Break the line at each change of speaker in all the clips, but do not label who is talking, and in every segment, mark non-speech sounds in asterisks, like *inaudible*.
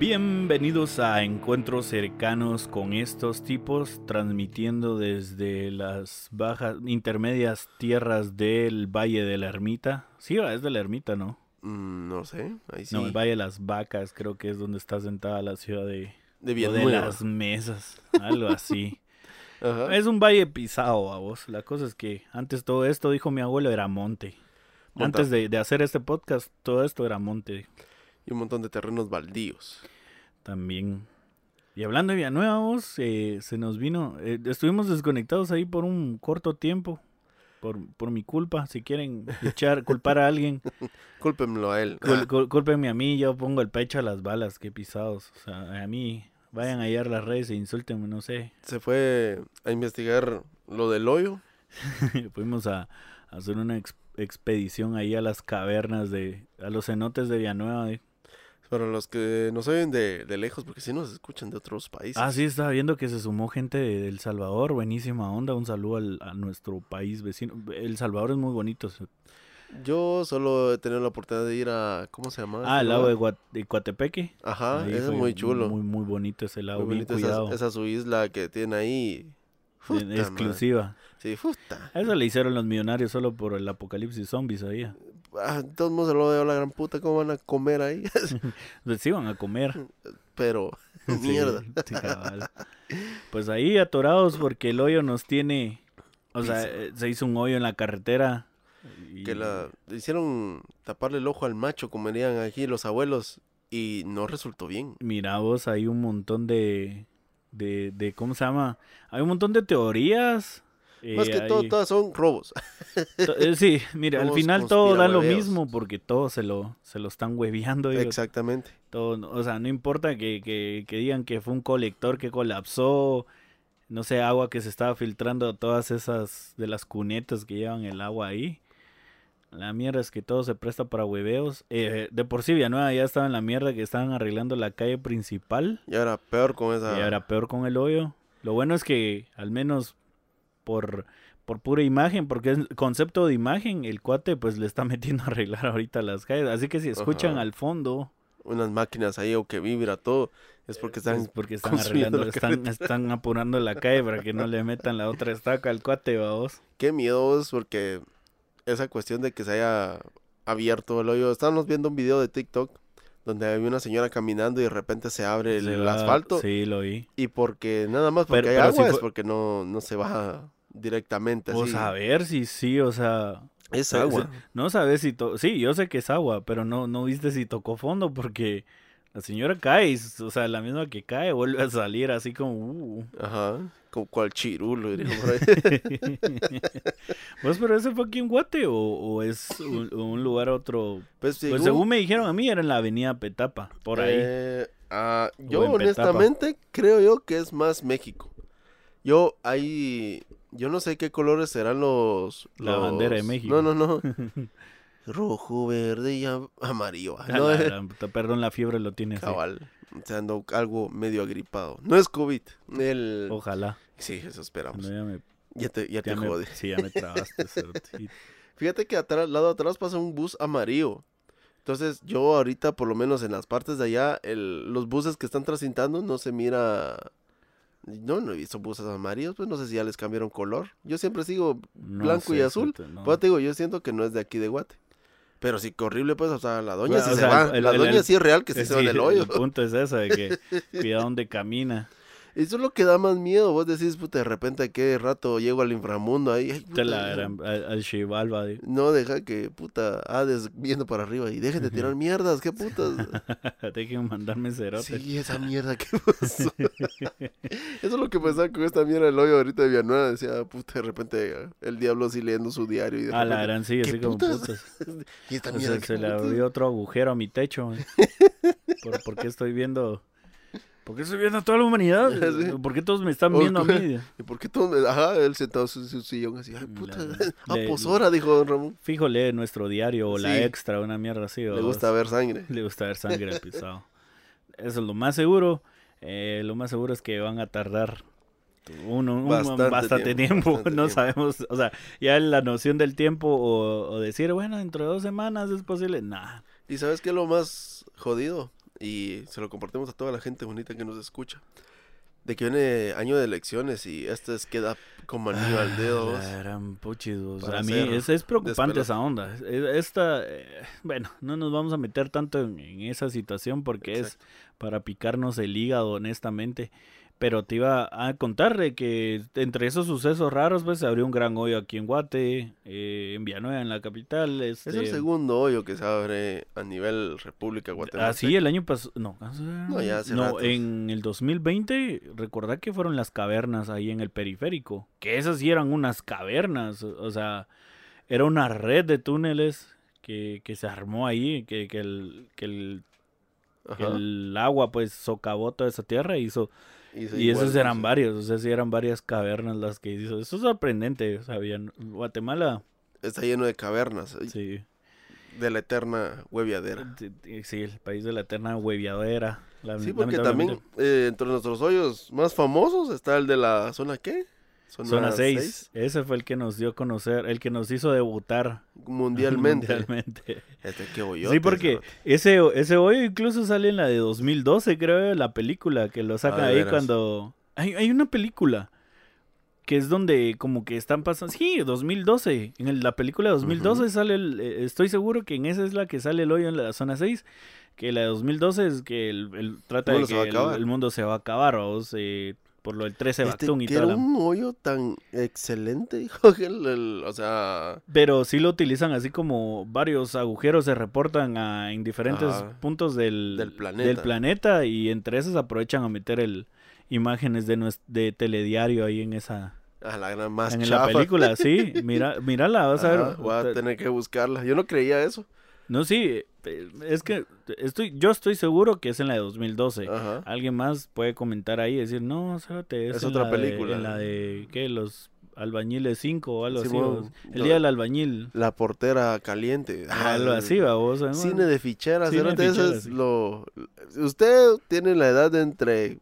Bienvenidos a encuentros cercanos con estos tipos, transmitiendo desde las bajas, intermedias tierras del Valle de la Ermita. Sí, es de la Ermita, ¿no?
Mm, no sé, ahí sí.
No, el Valle de las Vacas, creo que es donde está sentada la ciudad de,
de
de las mesas, algo así. *laughs*
Ajá.
Es un valle pisado, a vos. La cosa es que antes todo esto, dijo mi abuelo, era monte.
Monta-
Antes de, de hacer este podcast, todo esto era monte
Y un montón de terrenos baldíos.
también. Y hablando de Villanueva, vos, eh, se nos vino. eh, estuvimos desconectados ahí por un corto tiempo. Por, por mi culpa. Si quieren echar, *laughs* culpar a alguien,
Cúlpenlo a él.
cul-
Ah,
cul- cúlpenme a mí. Yo pongo el pecho a las balas. Qué pisados. O sea, a mí, vayan a hallar las redes e insúltenme, no sé.
se fue a investigar lo del hoyo. *laughs*
Fuimos a, a hacer una ex- expedición ahí a las cavernas de. a los cenotes de Villanueva. eh.
Para los que nos oyen de, de lejos, porque si nos escuchan de otros países.
Ah, sí, estaba viendo que se sumó gente de, El Salvador, buenísima onda, un saludo al- a nuestro país vecino. El Salvador es muy bonito.
Yo solo he tenido la oportunidad de ir a. ¿Cómo se llama?
Ah, el lago de,
lugar?
Gua- de Coatepeque.
Ajá,
Ahí
ese es muy chulo.
Muy, muy bonito ese lago,
Muy
bien
bonito esa,
cuidado.
esa su isla que tiene ahí. Madre.
exclusiva.
Sí, puta.
Eso le hicieron los millonarios solo por el apocalipsis zombies ahí.
Ah, todo el mundo se lo veo la gran puta, ¿cómo van a comer ahí? *laughs*
Les iban a comer.
Pero, *laughs*
Sí,
mierda.
sí. Pues ahí atorados porque el hoyo nos tiene... O sea, eh, se hizo un hoyo en la carretera. y-
Que la hicieron taparle el ojo al macho, como dirían aquí los abuelos, y no resultó bien.
Mira vos, hay un montón de, de, de ¿cómo se llama? Hay un montón de teorías.
Más
eh,
que todo,
hay-
todas son robos.
eh, sí, mira, al final todo da lo mismo porque todos se lo, se lo están hueveando. digo,
Exactamente.
todo, o sea, no importa que, que, que digan que fue un colector que colapsó, no sé, agua que se estaba filtrando todas esas de las cunetas que llevan el agua ahí. La mierda es que todo se presta para hueveos. Eh, de por sí Villanueva ya estaba en la mierda que estaban arreglando la calle principal.
Y ahora peor con esa.
Y ahora peor con el hoyo. Lo bueno es que al menos por, por pura imagen, porque es concepto de imagen, el cuate pues le está *laughs* metiendo a arreglar ahorita las calles. Así que si escuchan
Ajá.
al fondo,
Unas máquinas ahí o que vibra todo. Es porque están.
es porque están arreglando,
la
están, están apurando la calle para que no le metan la otra estaca al cuate, vamos.
Qué miedo porque esa cuestión de que se haya abierto el hoyo. Estábamos viendo un video de TikTok donde había una señora caminando y de repente se abre el,
va-
asfalto.
Sí, lo vi.
Y porque nada más porque
Pero-
hay
pero
agua
si
es porque no, no se baja directamente así.
Pues a ver si sí, o sea,
Es agua.
se- no sabes si to sí, yo sé que es agua, pero no no viste si tocó fondo porque la señora cae, o sea, la misma que cae vuelve a salir así como uh.
Ajá. Como cual chirulo *laughs*
pues pero ese fue aquí en Guate o, o es un, un lugar otro.
Pues,
Pues según me dijeron a mí era en la avenida Petapa, por ahí.
Eh, ah, yo
Petapa.
honestamente creo yo que es más México. Yo ahí, yo no sé qué colores serán los...
La bandera de México.
No, no, no. *laughs* Rojo, verde y am- amarillo.
A
No,
la
eh,
perdón, la fiebre lo tiene así.
cabal. O sea, ando algo medio agripado. No es COVID. El...
Ojalá.
Sí, eso esperamos.
No, ya me,
Ya te, ya te
ya me-
jode.
sí, ya me trabaste. *laughs*
Fíjate que atrás, al lado de atrás pasa un bus amarillo. Entonces yo ahorita, por lo menos en las partes de allá, el, los buses que están transitando no se mira... No, no he visto buses amarillos, pues no sé si ya les cambiaron color. Yo siempre sigo
no
blanco y azul.
no.
Pues te digo, yo siento que no es de aquí de Guate. Pero sí, que horrible, pues, o sea, la doña
Bueno,
sí se
sea,
va.
el-
la
el-
doña
el-
sí es real que sí
Eh,
se va en el hoyo.
El punto es ese, de que *laughs* cuidado donde camina.
Eso es lo que da más miedo. Vos decís, puta, de repente, ¿qué rato llego al inframundo ahí? Ay, puta,
la al, al
No, deja que, puta, Hades viendo para arriba y dejen de tirar mierdas, qué putas. *laughs*
Dejen mandarme cerote.
Sí, esa mierda que *laughs* pasó. Eso es lo que pensaba con esta mierda del hoyo ahorita de Villanueva. Decía, puta, de repente el diablo así leyendo su diario. Y de
A la gran sí,
¿qué
así como
putas? *laughs* Y esta
O
mierda
sea, se le abrió otro agujero a mi techo. ¿Por, por qué estoy viendo? ¿Por qué estoy viendo a toda la humanidad? *laughs*
Sí.
¿Por qué todos me están viendo a mí? *laughs*
¿Y por qué todos me... Ajá, él sentado en su, su sillón así, ay, puta.
La- *laughs*
ah, pues dijo don Ramón.
Fijo, lee nuestro diario o la
Sí.
extra, una mierda así.
Le gusta ver sangre.
Le gusta ver sangre pisado. Eso es lo más seguro. Eh, lo más seguro es que van a tardar uno, un-
Bastante
bastante,
tiempo,
tiempo.
bastante
no
tiempo.
sabemos, o sea, ya la noción del tiempo o, o decir, bueno, dentro de dos semanas es posible. Nah,
¿Y sabes qué es lo más jodido? Y se lo compartimos a toda la gente bonita que nos escucha. De que viene año de elecciones y este es queda como anillo al dedo.
Ah, gran puchis, vos.
Para
A mí es, es preocupante
despelote.
esa onda. Es- Esta, eh, bueno, no nos vamos a meter tanto en, en esa situación porque
Exacto.
es para picarnos el hígado, honestamente. Pero te iba a contar de que entre esos sucesos raros, pues se abrió un gran hoyo aquí en Guate, eh, en Villanueva, en la capital.
Es el
este,
segundo hoyo que se abre a nivel República Guatemala.
Ah, sí, el año pasado. No,
No, ya hace
no
ratos.
en el 2020, recordad que fueron las cavernas ahí en el periférico. Que esas sí eran unas cavernas. o- sea, era una red de túneles que, que se armó ahí. Que, que el, que, el, que el agua, pues, socavó toda esa tierra y hizo.
Y,
Y esos eran varios. O sea, sí eran varias cavernas las que hizo. Eso es sorprendente. Habían- Guatemala,
Está lleno de cavernas.
sí.
De la eterna hueviadera.
Sí, Sí, el país de la eterna hueviadera.
Sí, porque también eh, entre nuestros hoyos más famosos está el de la zona ¿qué?
Zona 6. Ese fue el que nos dio a conocer, el que nos hizo debutar
Mundialmente. *laughs*
mundialmente.
Este qué hoyote,
Sí, porque ese, ese hoyo incluso sale en la de 2012, creo, la película, que lo sacan
Ah,
ahí
veras.
cuando... Hay, hay una película que es donde como que están pasando... Sí, 2012. En el- la película de 2012 sale el... eh, Estoy seguro que en esa es la que sale el hoyo en la zona 6. Que la de 2012 es que el, el- trata de
se
que el, el mundo se va a acabar, ¿vos? Eh, por lo del 13
Este,
Bactún y
que era un hoyo tan excelente, *laughs* hijo, que el- el- o sea,
Pero sí lo utilizan así como varios agujeros se reportan a- en diferentes
Ajá.
puntos del,
Del planeta.
planeta y entre esos aprovechan a meter el imágenes de telediario ahí en esa
a la gran más
en la película, sí, *laughs* mira, mírala, vas a ver.
voy a tener que buscarla. Yo no creía eso.
No, sí, es que estoy yo estoy seguro que es en la de 2012.
Ajá.
Alguien más puede comentar ahí y decir, "No, espérate, es,
Es
en
otra
la de-
película".
en la de ¿qué? Los albañiles 5 o algo así.
Simón,
vos. el día del albañil.
La portera caliente. Ah,
algo así, vamos.
Cine de ficheras,
Cine de ficheras,
es
sí.
lo... Usted tiene la edad de entre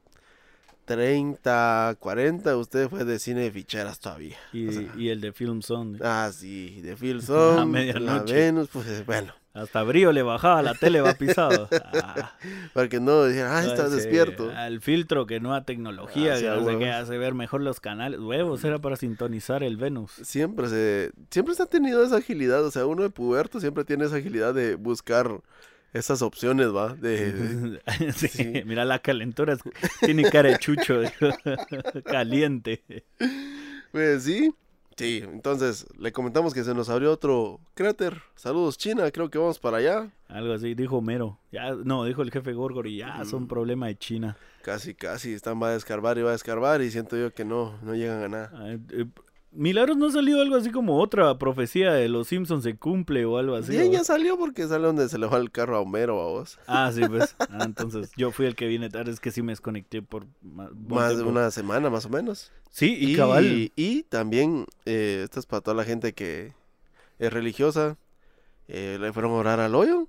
30, 40, usted fue de cine de ficheras todavía.
Y,
O sea,
y el de Film Zone.
Ah, sí, de Phil Song, *laughs* la
medianoche.
Venus, pues bueno,
Hasta brío le bajaba la tele, va pisado. Ah, *laughs*
para que no dijeran, ah, estás despierto.
Al filtro, que nueva tecnología,
Ah, sí,
que no hace ver mejor los canales. Huevos, era para sintonizar el Venus.
Siempre se, siempre se ha tenido esa agilidad, o sea, uno de puberto siempre tiene esa agilidad de buscar esas opciones, ¿va? De, de- *laughs*
Sí,
sí.
Mira la calentura, tiene cara de chucho, *laughs* caliente.
pues sí, sí, entonces le comentamos que se nos abrió otro cráter. Saludos China, creo que vamos para allá.
Algo así, dijo Mero. Ya, no, dijo el jefe Gorgor y ya son
Mm.
problema de China.
Casi, casi, están va a descarbar y va a descarbar y siento yo que no, no llegan a nada.
Milagros no ha salido algo así como otra profecía de los Simpsons se cumple o algo así.
Bien,
¿o?
ya salió porque sale donde se le va el carro a Homero a vos.
Ah, sí, pues. *laughs* Ah, entonces yo fui el que vine tarde, es que sí me desconecté por
Más de una semana más o menos.
Sí, y,
Y,
cabal.
y también, eh, esto es para toda la gente que es religiosa, eh, le fueron a orar al hoyo.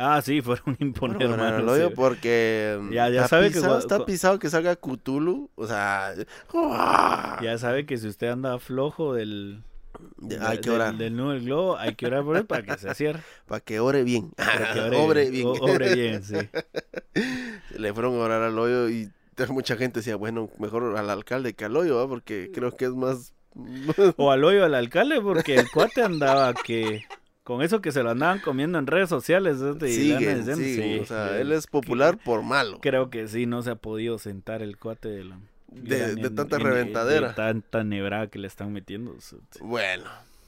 Ah, sí, fueron *laughs* imponer, mano,
hoyo
sí.
porque mm,
Ya- ya sabe que
pisado, está pisado que salga Cthulhu. O sea, ¡ah!
Ya sabe que si usted anda flojo del...
Hay que
del-
orar
Del, nudo del globo, hay que orar por él para que se cierre. *laughs*
para que ore bien.
para que *laughs*
Obre bien.
o- obre bien, sí.
le fueron a orar al hoyo y mucha gente decía, bueno, mejor al alcalde que al hoyo, ¿va? porque creo que es más...
O al hoyo al alcalde, porque el cuate andaba que... Con eso que se lo andaban comiendo en redes sociales. andan
siguen, siguen,
sí,
o sea, él es popular por malo.
Creo que sí, no se ha podido sentar el cuate de la...
De-
en-
de tanta
en-
reventadera.
De tanta nebrada que le están metiendo.
Bueno,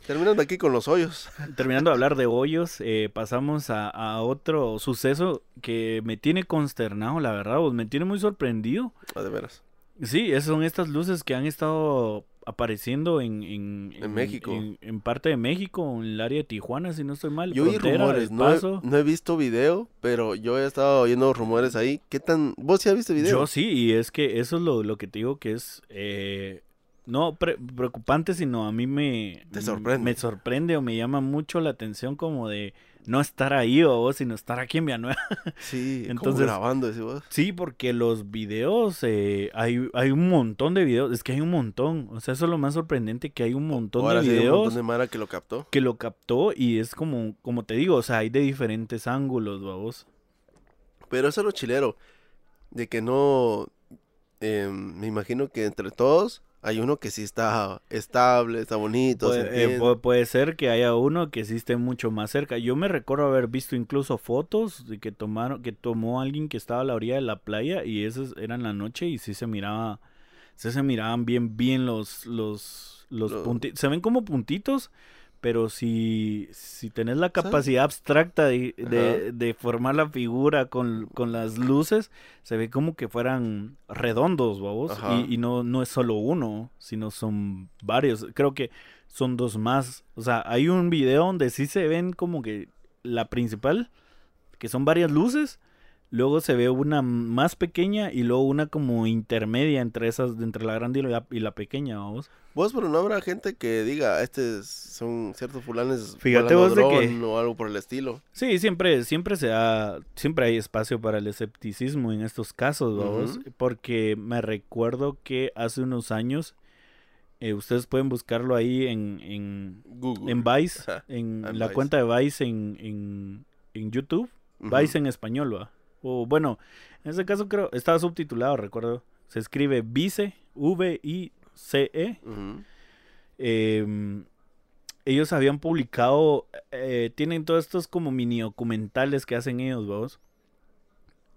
terminando aquí con los hoyos. *laughs*
Terminando de hablar de hoyos, eh, pasamos a, a otro suceso que me tiene consternado, la verdad, vos, me tiene muy sorprendido.
Ah, de veras.
Sí, esas son estas luces que han estado apareciendo en, en,
En México.
En, parte de México, en el área de Tijuana, si no estoy mal.
Yo oí rumores, no he, no he visto video, pero yo he estado oyendo rumores ahí. ¿Qué tan...? ¿Vos sí has visto video?
Yo sí, y es que eso es lo, lo que te digo que es eh, no pre- preocupante, sino a mí me,
Te sorprende.
me sorprende o me llama mucho la atención como de no estar ahí o vos, sino estar aquí en Villanueva. *laughs*
Sí,
Entonces-
grabando, decís vos.
Sí, porque los videos, eh, hay, hay un montón de videos, es que hay un montón, o sea, eso es lo más sorprendente, que hay un montón
Ahora
de
sí hay un
videos
montón de Mara que lo captó.
que lo captó y es como, como te digo, o sea, hay de diferentes ángulos, vamos.
Pero eso es lo chilero. De que no. em, me imagino que entre todos hay uno que sí está estable, está bonito.
Puede, eh, puede ser que haya uno que sí esté mucho más cerca. Yo me recuerdo haber visto incluso fotos de que tomaron, que tomó alguien que estaba a la orilla de la playa y esas eran la noche y sí se miraba, sí se miraban bien, bien los, los, los
Lo-
puntitos. Se ven como puntitos, pero si, si tenés la capacidad abstracta de, de, formar la figura con, con las luces, se ve como que fueran redondos, babos. Y, y no, no es solo uno, sino son varios. Creo que son dos más. O sea, hay un video donde sí se ven como que la principal, que son varias luces. Luego se ve una más pequeña y luego una como intermedia entre esas, entre la grande y la, y la pequeña, vamos.
Vos, pero no habrá gente que diga, este son ciertos fulanes
Fíjate vos de que-
o algo por el estilo.
Sí, siempre, siempre se da, siempre hay espacio para el escepticismo en estos casos, vamos, porque me recuerdo que hace unos años, eh, ustedes pueden buscarlo ahí en, en,
Google.
en Vice, en la
Vice.
cuenta de Vice en, en, en YouTube,
Ujú.
Vice en español, va. O bueno, en ese caso creo, estaba subtitulado, recuerdo, se escribe Vice, V-I-C-E, eh, ellos habían publicado, eh, tienen todos estos como mini documentales que hacen ellos, vamos.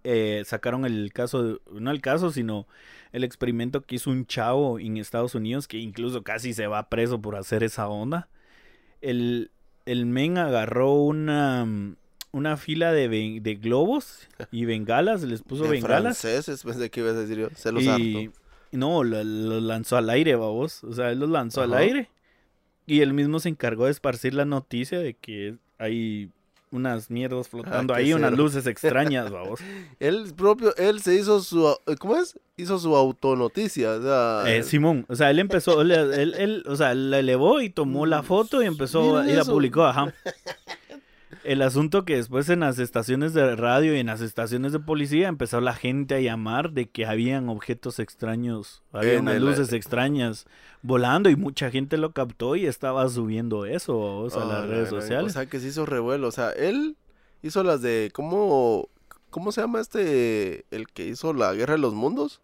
Eh, sacaron el caso, de- no el caso, sino el experimento que hizo un chavo en Estados Unidos que incluso casi se va preso por hacer esa onda. El, el men agarró una, una fila de, de globos y bengalas, les puso *laughs*
De
bengalas.
franceses, pensé que ibas a decir yo. Se los
Y
harto.
no, lo, lo lanzó al aire, babos. O sea, él los lanzó al aire. Y él mismo se encargó de esparcir la noticia de que hay unas mierdas flotando
Ah,
ahí, unas luces extrañas, *laughs* babos.
Él propio, él se hizo su, ¿cómo es? Hizo su autonoticia, o sea,
Eh, Simón, o sea, él empezó, él, él- él, o sea, la elevó y tomó la foto y empezó y la publicó, ajá. *laughs* El asunto que después en las estaciones de radio y en las estaciones de policía empezó la gente a llamar de que habían objetos extraños, había
En
unas
el-
luces extrañas volando y mucha gente lo captó y estaba subiendo eso o sea, a las
la
redes sociales.
O sea, que se hizo revuelo, o sea, él hizo las de, ¿cómo, cómo se llama este, el que hizo la Guerra de los Mundos?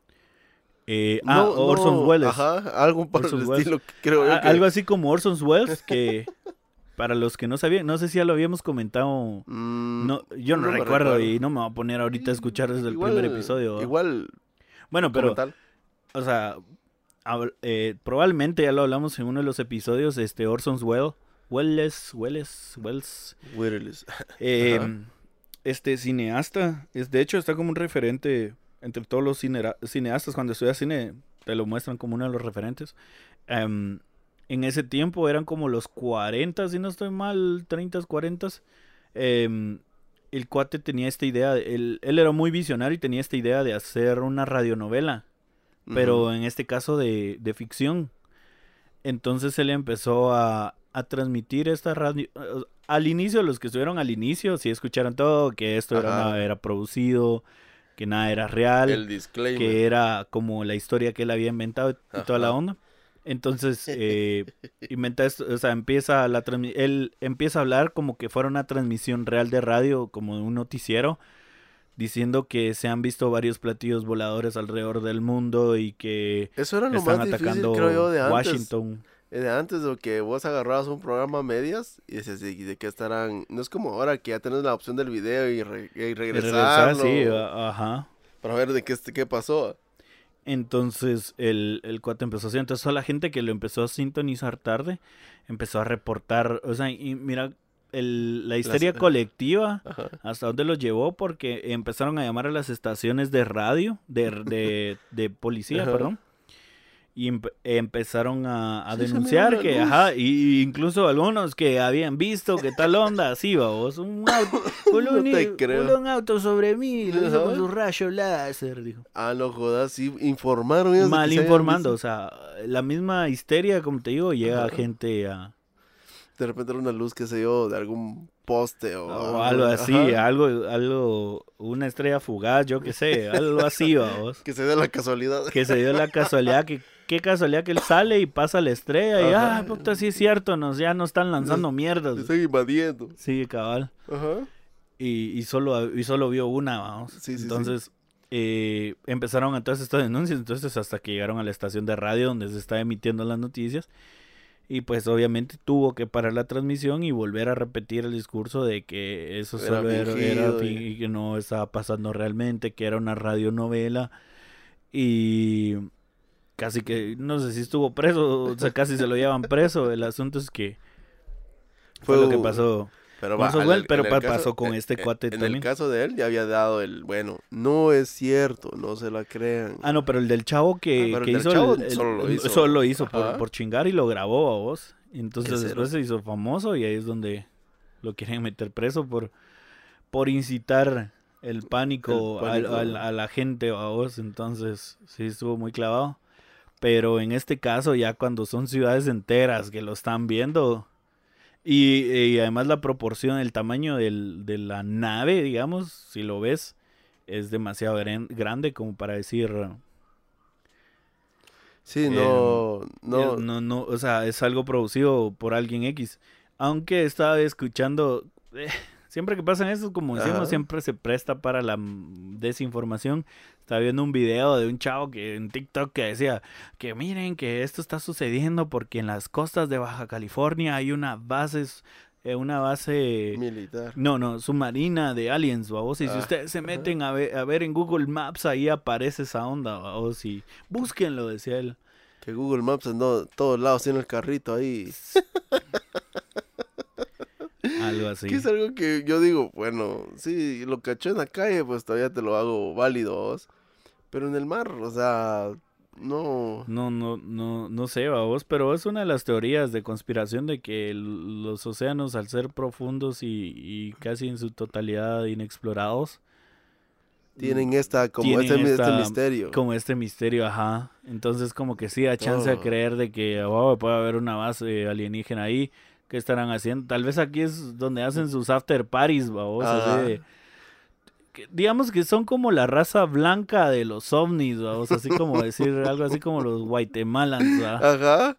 Eh, ah, Orson
no,
Welles.
Ajá, algo por
Orson
el
Welles.
estilo, creo yo que-
Algo así como Orson Welles, que *laughs* para los que no sabían, no sé si ya lo habíamos comentado
Mm,
No, yo no, recuerdo
recuerdo.
y no me voy a poner ahorita a escuchar desde el primer episodio.
Igual,
bueno, pero, o sea, hab- eh, probablemente ya lo hablamos en uno de los episodios, este Orson Welles, Welles, Welles, Welles,
Welles. *laughs*
eh, este cineasta, es de hecho está como un referente entre todos los cineastas cuando estudias cine, te lo muestran como uno de los referentes. Em, en ese tiempo eran como los 40, si no estoy mal, 30, 40. em, el cuate tenía esta idea, de- él, él era muy visionario y tenía esta idea de hacer una radionovela, pero en este caso de, de ficción. Entonces él empezó a, a transmitir esta radio. eh, Al inicio, los que estuvieron al inicio, sí escucharon todo, que esto era, una- era producido, que nada era real
el disclaimer.
que era como la historia que él había inventado y toda la onda. Entonces, *laughs* eh, inventa esto, o sea, empieza la él empieza a hablar como que fuera una transmisión real de radio, como de un noticiero, diciendo que se han visto varios platillos voladores alrededor del mundo y que
Eso era lo
están
más difícil,
atacando
creo yo, de antes.
Washington.
Eh, De antes de que vos agarrabas un programa a medias y dices, ¿y de qué estarán? No es como ahora que ya tenés la opción del video y, re- y
Y
regresar.
sí, ajá.
Para ver de qué, qué pasó.
Entonces el, el cuate empezó así. Entonces toda la gente que lo empezó a sintonizar tarde empezó a reportar. O sea, y mira, el- la histeria colectiva
Ajá.
hasta dónde los llevó porque empezaron a llamar a las estaciones de radio, de, de, de policía,
Ajá.
perdón. Y empe- empezaron a, a
Sí, se
denunciar que, ajá, y incluso algunos que habían visto que tal onda, así, vamos, un *laughs* auto, voló
No
un- auto sobre mí, lo hizo con su rayo láser, dijo.
Ah, no jodas, sí, informaron que
Mal
se
informando, o sea, la misma histeria, como te digo, llega
Ajá.
gente a...
De repente era una luz, qué sé yo, de algún poste o,
O algo así,
Ajá.
algo, algo, una estrella fugaz, yo qué sé, algo así, vamos. *laughs*
Que se dé la casualidad.
Que se dio la casualidad, que qué casualidad que él sale y pasa la estrella y,
Ajá.
ah, puta, sí es cierto, nos, ya nos están lanzando mierdas.
Se están invadiendo.
Sí, cabal.
Ajá.
y, y solo, y solo vio una, vamos.
Sí, sí, sí.
entonces eh, empezaron entonces estas denuncias, entonces hasta que llegaron a la estación de radio donde se está emitiendo las noticias. Y pues obviamente tuvo que parar la transmisión y volver a repetir el discurso de que eso
Era
solo era, era
fingido
fin-
y-
y que no estaba pasando realmente, que era una radionovela. Y casi que, no sé si estuvo preso, o sea, *laughs* casi se lo llevan preso. El asunto es que fue,
Fue
lo que pasó.
Pero va, el- caso-
pasó con
en-
este cuate
En
también.
el caso de él ya había dado el, bueno, no es cierto, no se la crean.
Ah, no, pero el del chavo que,
Ah,
que hizo,
chavo
el-
solo lo hizo.
solo lo hizo por, chingar y lo grabó a vos. Entonces después se hizo famoso y ahí es donde lo quieren meter preso por, por incitar el pánico,
El
al- a la gente a vos. Entonces sí estuvo muy clavado. Pero en este caso ya cuando son ciudades enteras que lo están viendo y, y además la proporción, el tamaño del- de la nave, digamos, si lo ves, es demasiado gran- grande como para decir...
Sí, no, no,
Eh, no, no, o sea, es algo producido por alguien X. Aunque estaba escuchando, eh, siempre que pasan eso, como decimos,
Ajá.
siempre se presta para la desinformación. Estaba viendo un video de un chavo que en TikTok que decía que miren que esto está sucediendo porque en las costas de Baja California hay una base, eh, una base
militar.
no, no, submarina de aliens, babos. Y si
Ah,
ustedes se meten a ver, a ver en Google Maps, ahí aparece esa onda, babos. Y búsquenlo, decía él.
Que Google Maps en do- todos lados tiene el carrito ahí. *laughs* *laughs*
Algo así.
Que es algo que yo digo, bueno, sí, lo cachó en la calle, pues todavía te lo hago válido. ¿vos? Pero en el mar, o sea, no.
No, no, no, no sé, babos, pero es una de las teorías de conspiración de que los océanos, al ser profundos y, y casi en su totalidad inexplorados,
Tienen esta, como
Tienen
este, este
esta-
misterio.
como este misterio, ajá. Entonces, como que sí da chance a
Oh.
creer de que oh, puede haber una base alienígena ahí. ¿Qué estarán haciendo? Tal vez aquí es donde hacen sus after parties, babos, así que- digamos que son como la raza blanca de los ovnis, vamos, así como decir algo así como los guatemalans, ¿va?
Ajá.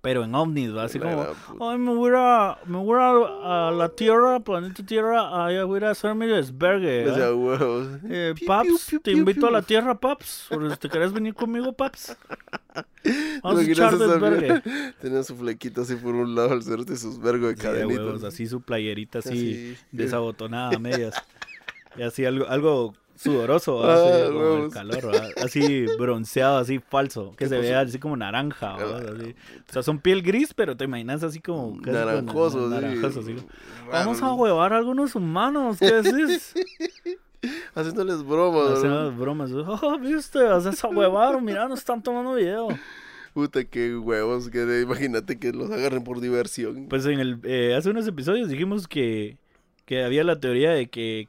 Pero en ovnis, ¿va? así
La
como, ay, me voy a, me voy a, a la Tierra, planeta Tierra, ahí voy a hacer mi desvergue,
O
¿va?
sea, huevos.
Eh,
Piu,
Paps,
piu, piu,
te
piu,
invito a la. Tierra, Paps, si te querés venir conmigo, Paps. *laughs* Vamos a echar
mierda? *laughs* Tenía su flequito así por un lado al cerro sus vergos de
Sí, huevos, así su playerita así
Así.
desabotonada a medias. *laughs* Y así algo, algo sudoroso.
Ah,
Así, como el
huevos.
calor, así bronceado, así falso, que
¿Qué
se
pasó?
vea así como naranja.
Ah,
Así. O sea, son piel gris, pero te imaginas así como como
Naranjoso,
na-
sí.
naranjoso, así.
Raro.
Vamos a huevar a algunos humanos, ¿qué decís? *laughs*
Haciéndoles bromas.
Hacemos bromas. Oh, viste, haces a huevar, mira, nos están tomando video.
Puta, qué huevos. Que imagínate que los agarren por diversión.
Pues en el, eh, hace unos episodios dijimos que, que había la teoría de que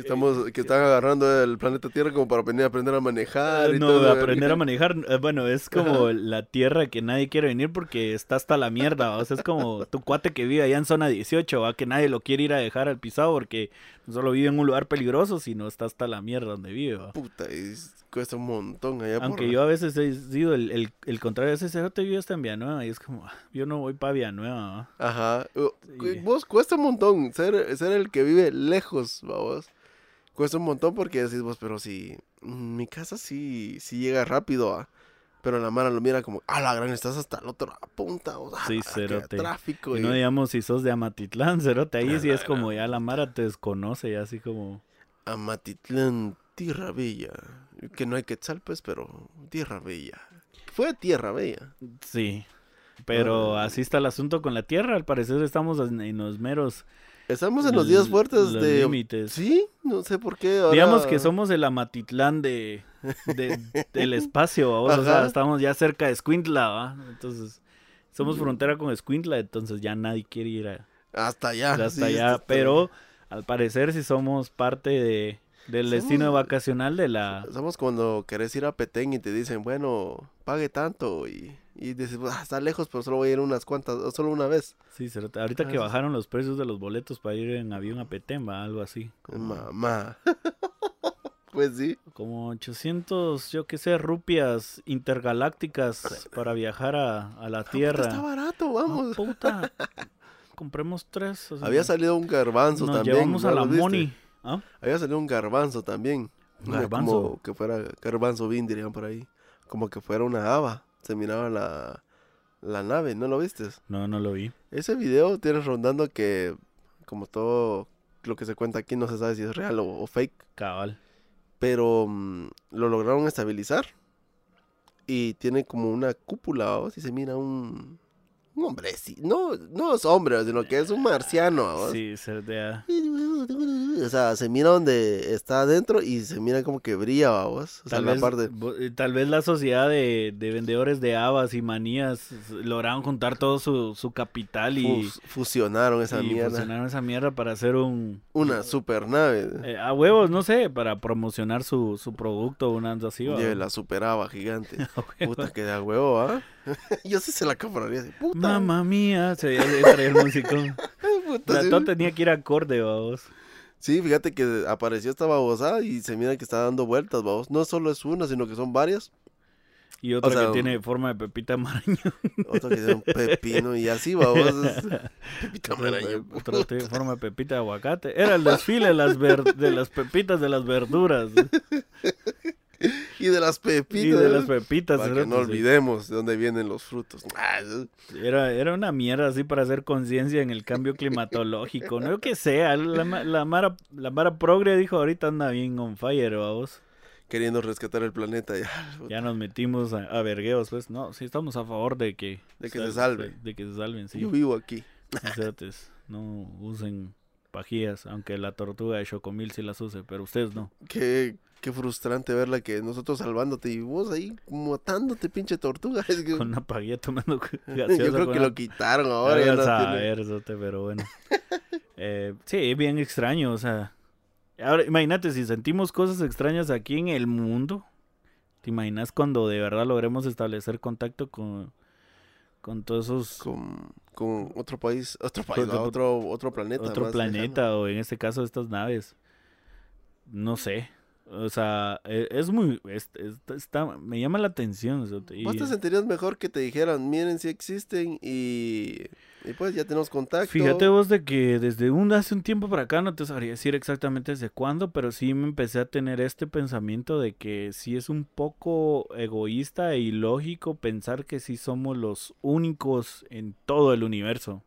que estamos, que están agarrando el planeta Tierra como para venir a aprender a manejar. y
no,
todo,
aprender a *laughs* manejar, eh, bueno, es como la tierra que nadie quiere venir porque está hasta la mierda, o sea, es como tu cuate que vive allá en zona 18, ¿va? que nadie lo quiere ir a dejar al pisado porque no solo vive en un lugar peligroso, sino está hasta la mierda donde vive, ¿va?
Puta, y cuesta un montón allá
Aunque yo a veces he sido el, el, el contrario, ese cerote vive hasta en Villanueva y es como, ah, yo no voy para Villanueva, ¿va?
Ajá.
Sí.
Vos cuesta un montón ser, ser el que vive lejos, vamos. Cuesta un montón porque decís vos, pero si mm, mi casa sí, sí llega rápido, ah. Pero la mara lo mira como, ah, la gran, estás hasta el otro a punta, o sea,
Sí,
que
cerote.
tráfico.
Y
y-
no digamos si sos de Amatitlán, cerote, ahí sí es como ya la Mara te desconoce, ya así como...
Amatitlán, Tierra Bella. Que no hay quetzal, pues, pero Tierra Bella. Fue Tierra Bella.
Sí. Pero
Ah.
así está el asunto con la Tierra. Al parecer estamos en, en los meros
Estamos en los días fuertes
los
de...
límites.
Sí, no sé por qué. ahora-
Digamos que somos el Amatitlán de, de- *laughs* del espacio, estamos ya cerca de Escuintla, ¿va? Entonces, somos frontera con Escuintla, entonces ya nadie quiere ir a-
Hasta allá.
hasta
sí,
allá. Pero al parecer sí somos parte de, del
Somos-
destino vacacional de la...
Somos cuando querés ir a Petén y te dicen, bueno, pague tanto. Y, y dices, "Ah, está lejos, pero solo voy a ir unas cuantas, o solo una vez.
Sí, ahorita que
Ah,
bajaron los precios de los boletos para ir en avión a Petén, ¿va? Algo así.
Mamá. *laughs* pues sí.
Como 800, yo qué sé, rupias intergalácticas para viajar a, a la
puta,
Tierra.
Está barato, vamos.
puta. *laughs* compremos tres. o sea,
Había salido un garbanzo
nos
también.
llevamos a
¿no
la? Moni. ¿Ah?
Había salido un garbanzo también.
Garbanzo.
Como que fuera garbanzo bean, dirían por ahí. Como que fuera una haba. Se miraba la, la nave, ¿no lo viste?
No, no lo vi.
Ese video tiene rondando que, como todo lo que se cuenta aquí, no se sabe si es real o, o fake.
Cabal.
Pero mm, lo lograron estabilizar. Y tiene como una cúpula, ¿o? Si se mira un, un hombre, sí. No, no es hombre, sino que es un marciano, ¿o?
Sí, se
O sea, se mira donde está adentro y se mira como que brilla, vamos. O sea,
Tal
la
vez,
parte.
bo- eh, tal vez la sociedad de, de vendedores de habas y manías lograron juntar todo su, su capital y,
fus- fusionaron esa
y
mierda.
fusionaron esa mierda para hacer un...
Una super nave.
eh, a huevos, no sé, para promocionar su, su producto, una así. ¿va?
Lleve la superaba gigante. *laughs*
A huevos.
Puta que da huevo, ¿ah? *laughs* Yo sí se la compraría así. Puta.
Mamma mía, se traía el *laughs*
sí.
todo tenía que ir acorde, vamos.
Sí, fíjate que apareció esta babosada y se mira que está dando vueltas, vamos. No solo es una, sino que son varias.
Y otra
sea,
que tiene forma de pepita maraña.
Otra que tiene un pepino y así, vamos. *laughs* Pepita maraña,
otra tiene forma de pepita de aguacate. Era el desfile de las, ver- de las pepitas de las verduras.
Y de las pepitas.
Y de las pepitas.
Para que no
pues,
olvidemos de dónde vienen los frutos.
Era, era una mierda así para hacer conciencia en el cambio climatológico. No que sea. La, la, Mara, la Mara Progre dijo ahorita anda bien on fire, vamos.
Queriendo rescatar el planeta ya.
Ya nos metimos a, a vergueos, pues. No, sí estamos a favor de que...
De que se salve.
De que se salven, sí.
Yo vivo aquí.
Cerotes, no usen pajillas, aunque la tortuga de Chocomil sí las use, pero ustedes no. *laughs*
Qué, qué frustrante verla que nosotros salvándote y vos ahí matándote, pinche tortuga. *laughs* Es que-
Con una pajilla tomando *laughs*
yo
gaseosa
creo
con
que
una-
lo quitaron ahora. Ya
a
no tiene-
saber, zote, pero bueno. *laughs* Eh, sí, es bien extraño, o sea. Ahora, imagínate, si sentimos cosas extrañas aquí en el mundo, ¿te imaginas cuando de verdad logremos establecer contacto con, con todos esos...
Con, con otro país, otro país,
Otro-
otro, otro planeta.
otro planeta o en este caso estas naves. No sé. O sea, e- es, muy... es- es- está, me llama la atención. zote,
lejano. ¿Vos te sentirías mejor que te dijeran, miren si existen y, y pues ya tenemos contacto?
Fíjate vos de que desde un hace un tiempo para acá no te sabría decir exactamente desde cuándo, pero sí me empecé a tener este pensamiento de que sí es un poco egoísta e ilógico pensar que sí somos los únicos en todo el universo.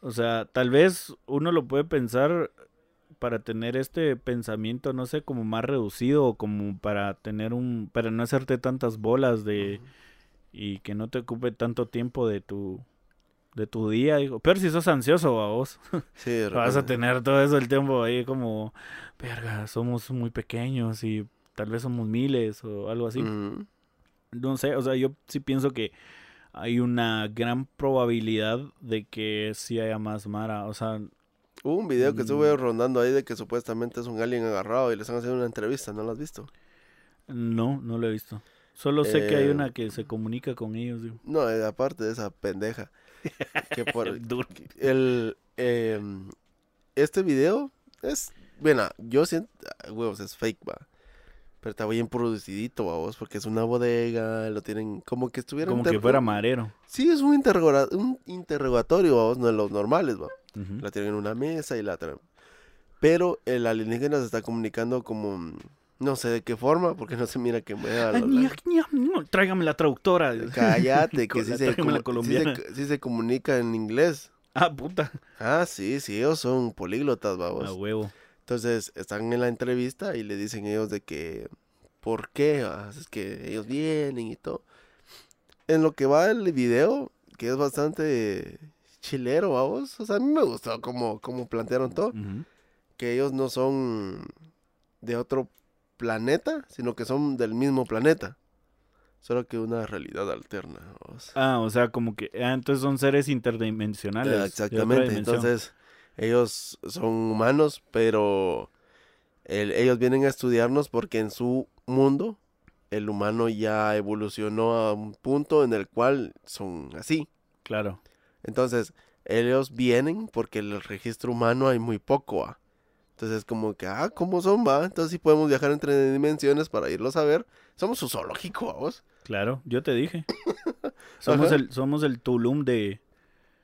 O sea, tal vez uno lo puede pensar para tener este pensamiento, no sé, como más reducido o como para tener un, para no hacerte tantas bolas de y que no te ocupe tanto tiempo de tu de tu día, digo, pero si sos ansioso a vos, *laughs*
Sí,
vas a tener todo eso el tiempo ahí como, verga, somos muy pequeños y tal vez somos miles o algo así. No sé, o sea, yo sí pienso que hay una gran probabilidad de que sí haya más Mara, o sea,
Hubo un video que estuve
Mm.
rondando ahí de que supuestamente es un alien agarrado y le están haciendo una entrevista, ¿no lo has visto?
no, no lo he visto. Solo sé que hay
Eh,
una que se comunica con ellos, digo.
No, eh, aparte de esa pendeja. que *laughs* por, el em, este video es bueno yo siento ah, huevos es fake va pero está bien producidito vos porque es una bodega lo tienen como que estuviera
Como que fuera marero.
sí es un interrogatorio vos no de los normales va
Ujú.
la tienen en una mesa y la traen pero el alienígena se está comunicando como no sé de qué forma porque no se mira que mueva
Tráigame la traductora.
cállate *laughs* que sí se, sí se- sí se comunica en inglés
Ah, puta.
Ah, sí, sí, ellos son políglotas, vamos.
A huevo.
Entonces, están en la entrevista y le dicen ellos de que, ¿por qué? Ah, Es que ellos vienen y todo. En lo que va el video, que es bastante chilero, vamos. O sea, a mí me gustó cómo, cómo plantearon todo. Que ellos no son de otro planeta, sino que son del mismo planeta. Solo que una realidad alterna, vamos.
Ah, o sea, como que. Ah, entonces son seres interdimensionales.
Eh, Exactamente, entonces ellos son humanos, pero el- ellos vienen a estudiarnos porque en su mundo el humano ya evolucionó a un punto en el cual son así.
Claro.
Entonces, ellos vienen porque el registro humano hay muy poco. ¿ah? Entonces, como que, ah, ¿cómo son? va? Entonces, sí podemos viajar entre dimensiones para irlos a ver. Somos su zoológico, vamos.
Claro, yo te dije. *laughs* Somos
Ajá.
el, somos el Tulum de,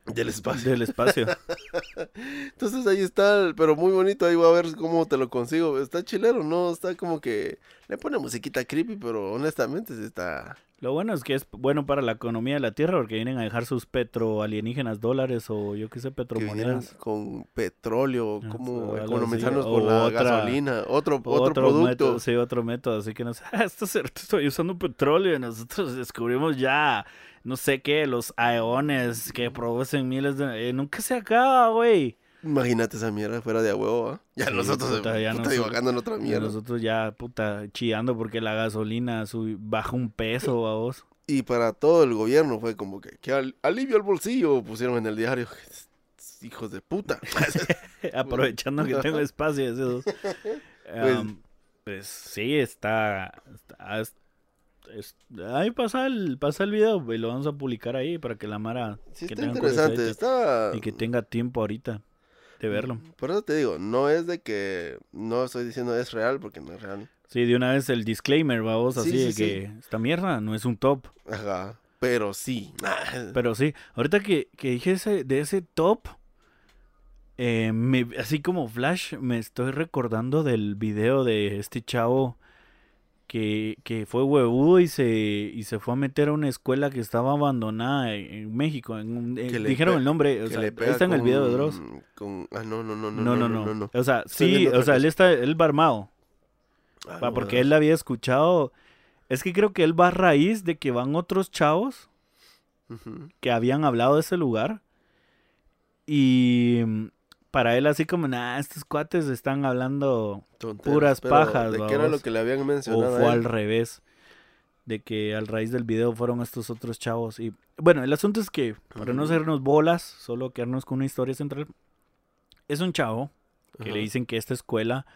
Del espacio.
del espacio. *laughs*
Entonces ahí está, pero muy bonito, ahí voy a ver cómo te lo consigo. Está chilero, ¿no? Está como que le pone musiquita creepy, pero honestamente sí está...
Lo bueno es que es bueno para la economía de la Tierra porque vienen a dejar sus petro alienígenas dólares o yo qué sé,
Que
petromonedas.
con petróleo,
Ah,
como economizarnos con la
otra-
gasolina, otro, otro, producto.
método, sí, otro método. Así que no sé, *laughs* "Ah, esto cierto, estoy usando petróleo y nosotros descubrimos ya, no sé qué, los aeones que producen miles de... eh, nunca se acaba, güey.
Imagínate esa mierda fuera de a huevo. Ya
Sí,
nosotros
puta, ya
puta,
nosotros-
divagando en otra mierda.
Nosotros ya, puta, chillando porque la gasolina baja un peso, *laughs* a vos.
Y para todo el gobierno fue como que, que al- alivio al bolsillo pusieron en el diario. *laughs* Hijos de puta. *laughs*
Aprovechando que tengo espacio. esos. Am, pues sí, está. está- es- es- ahí pasa el, pasa el video y lo vamos a publicar ahí para que la Mara
Sí,
que
está
tenga
interesante. Está...
y que tenga tiempo ahorita de verlo.
Por eso te digo, no es de que no estoy diciendo es real, porque no es real.
Sí, de una vez el disclaimer, vamos,
Sí,
así
sí,
de
sí.
que esta mierda no es un top.
Ajá. Pero sí. *laughs*
Pero sí, ahorita que, que dije ese, de ese top, eh, me- así como Flash, me estoy recordando del video de este chavo que, que fue huevudo y se, y se fue a meter a una escuela que estaba abandonada en, en México. en un- eh, dijeron el nombre, o sea, está en el video de Dross.
Con... Ah, no, no, no, no.
No, no, no. O sea, sí, o sea, él está, él va armado.
Ah, no,
porque él había escuchado. Es que creo que él va a raíz de que van otros chavos que habían hablado de ese lugar. Y para él así como, nah, estos cuates están hablando
Tonteras,
Puras pajas,
¿De qué era lo que le habían
o
mencionado?
fue
a
al revés. De que al raíz del video fueron estos otros chavos. Y bueno, el asunto es que, para no hacernos bolas, solo quedarnos con una historia central, es un chavo que le dicen que esta escuela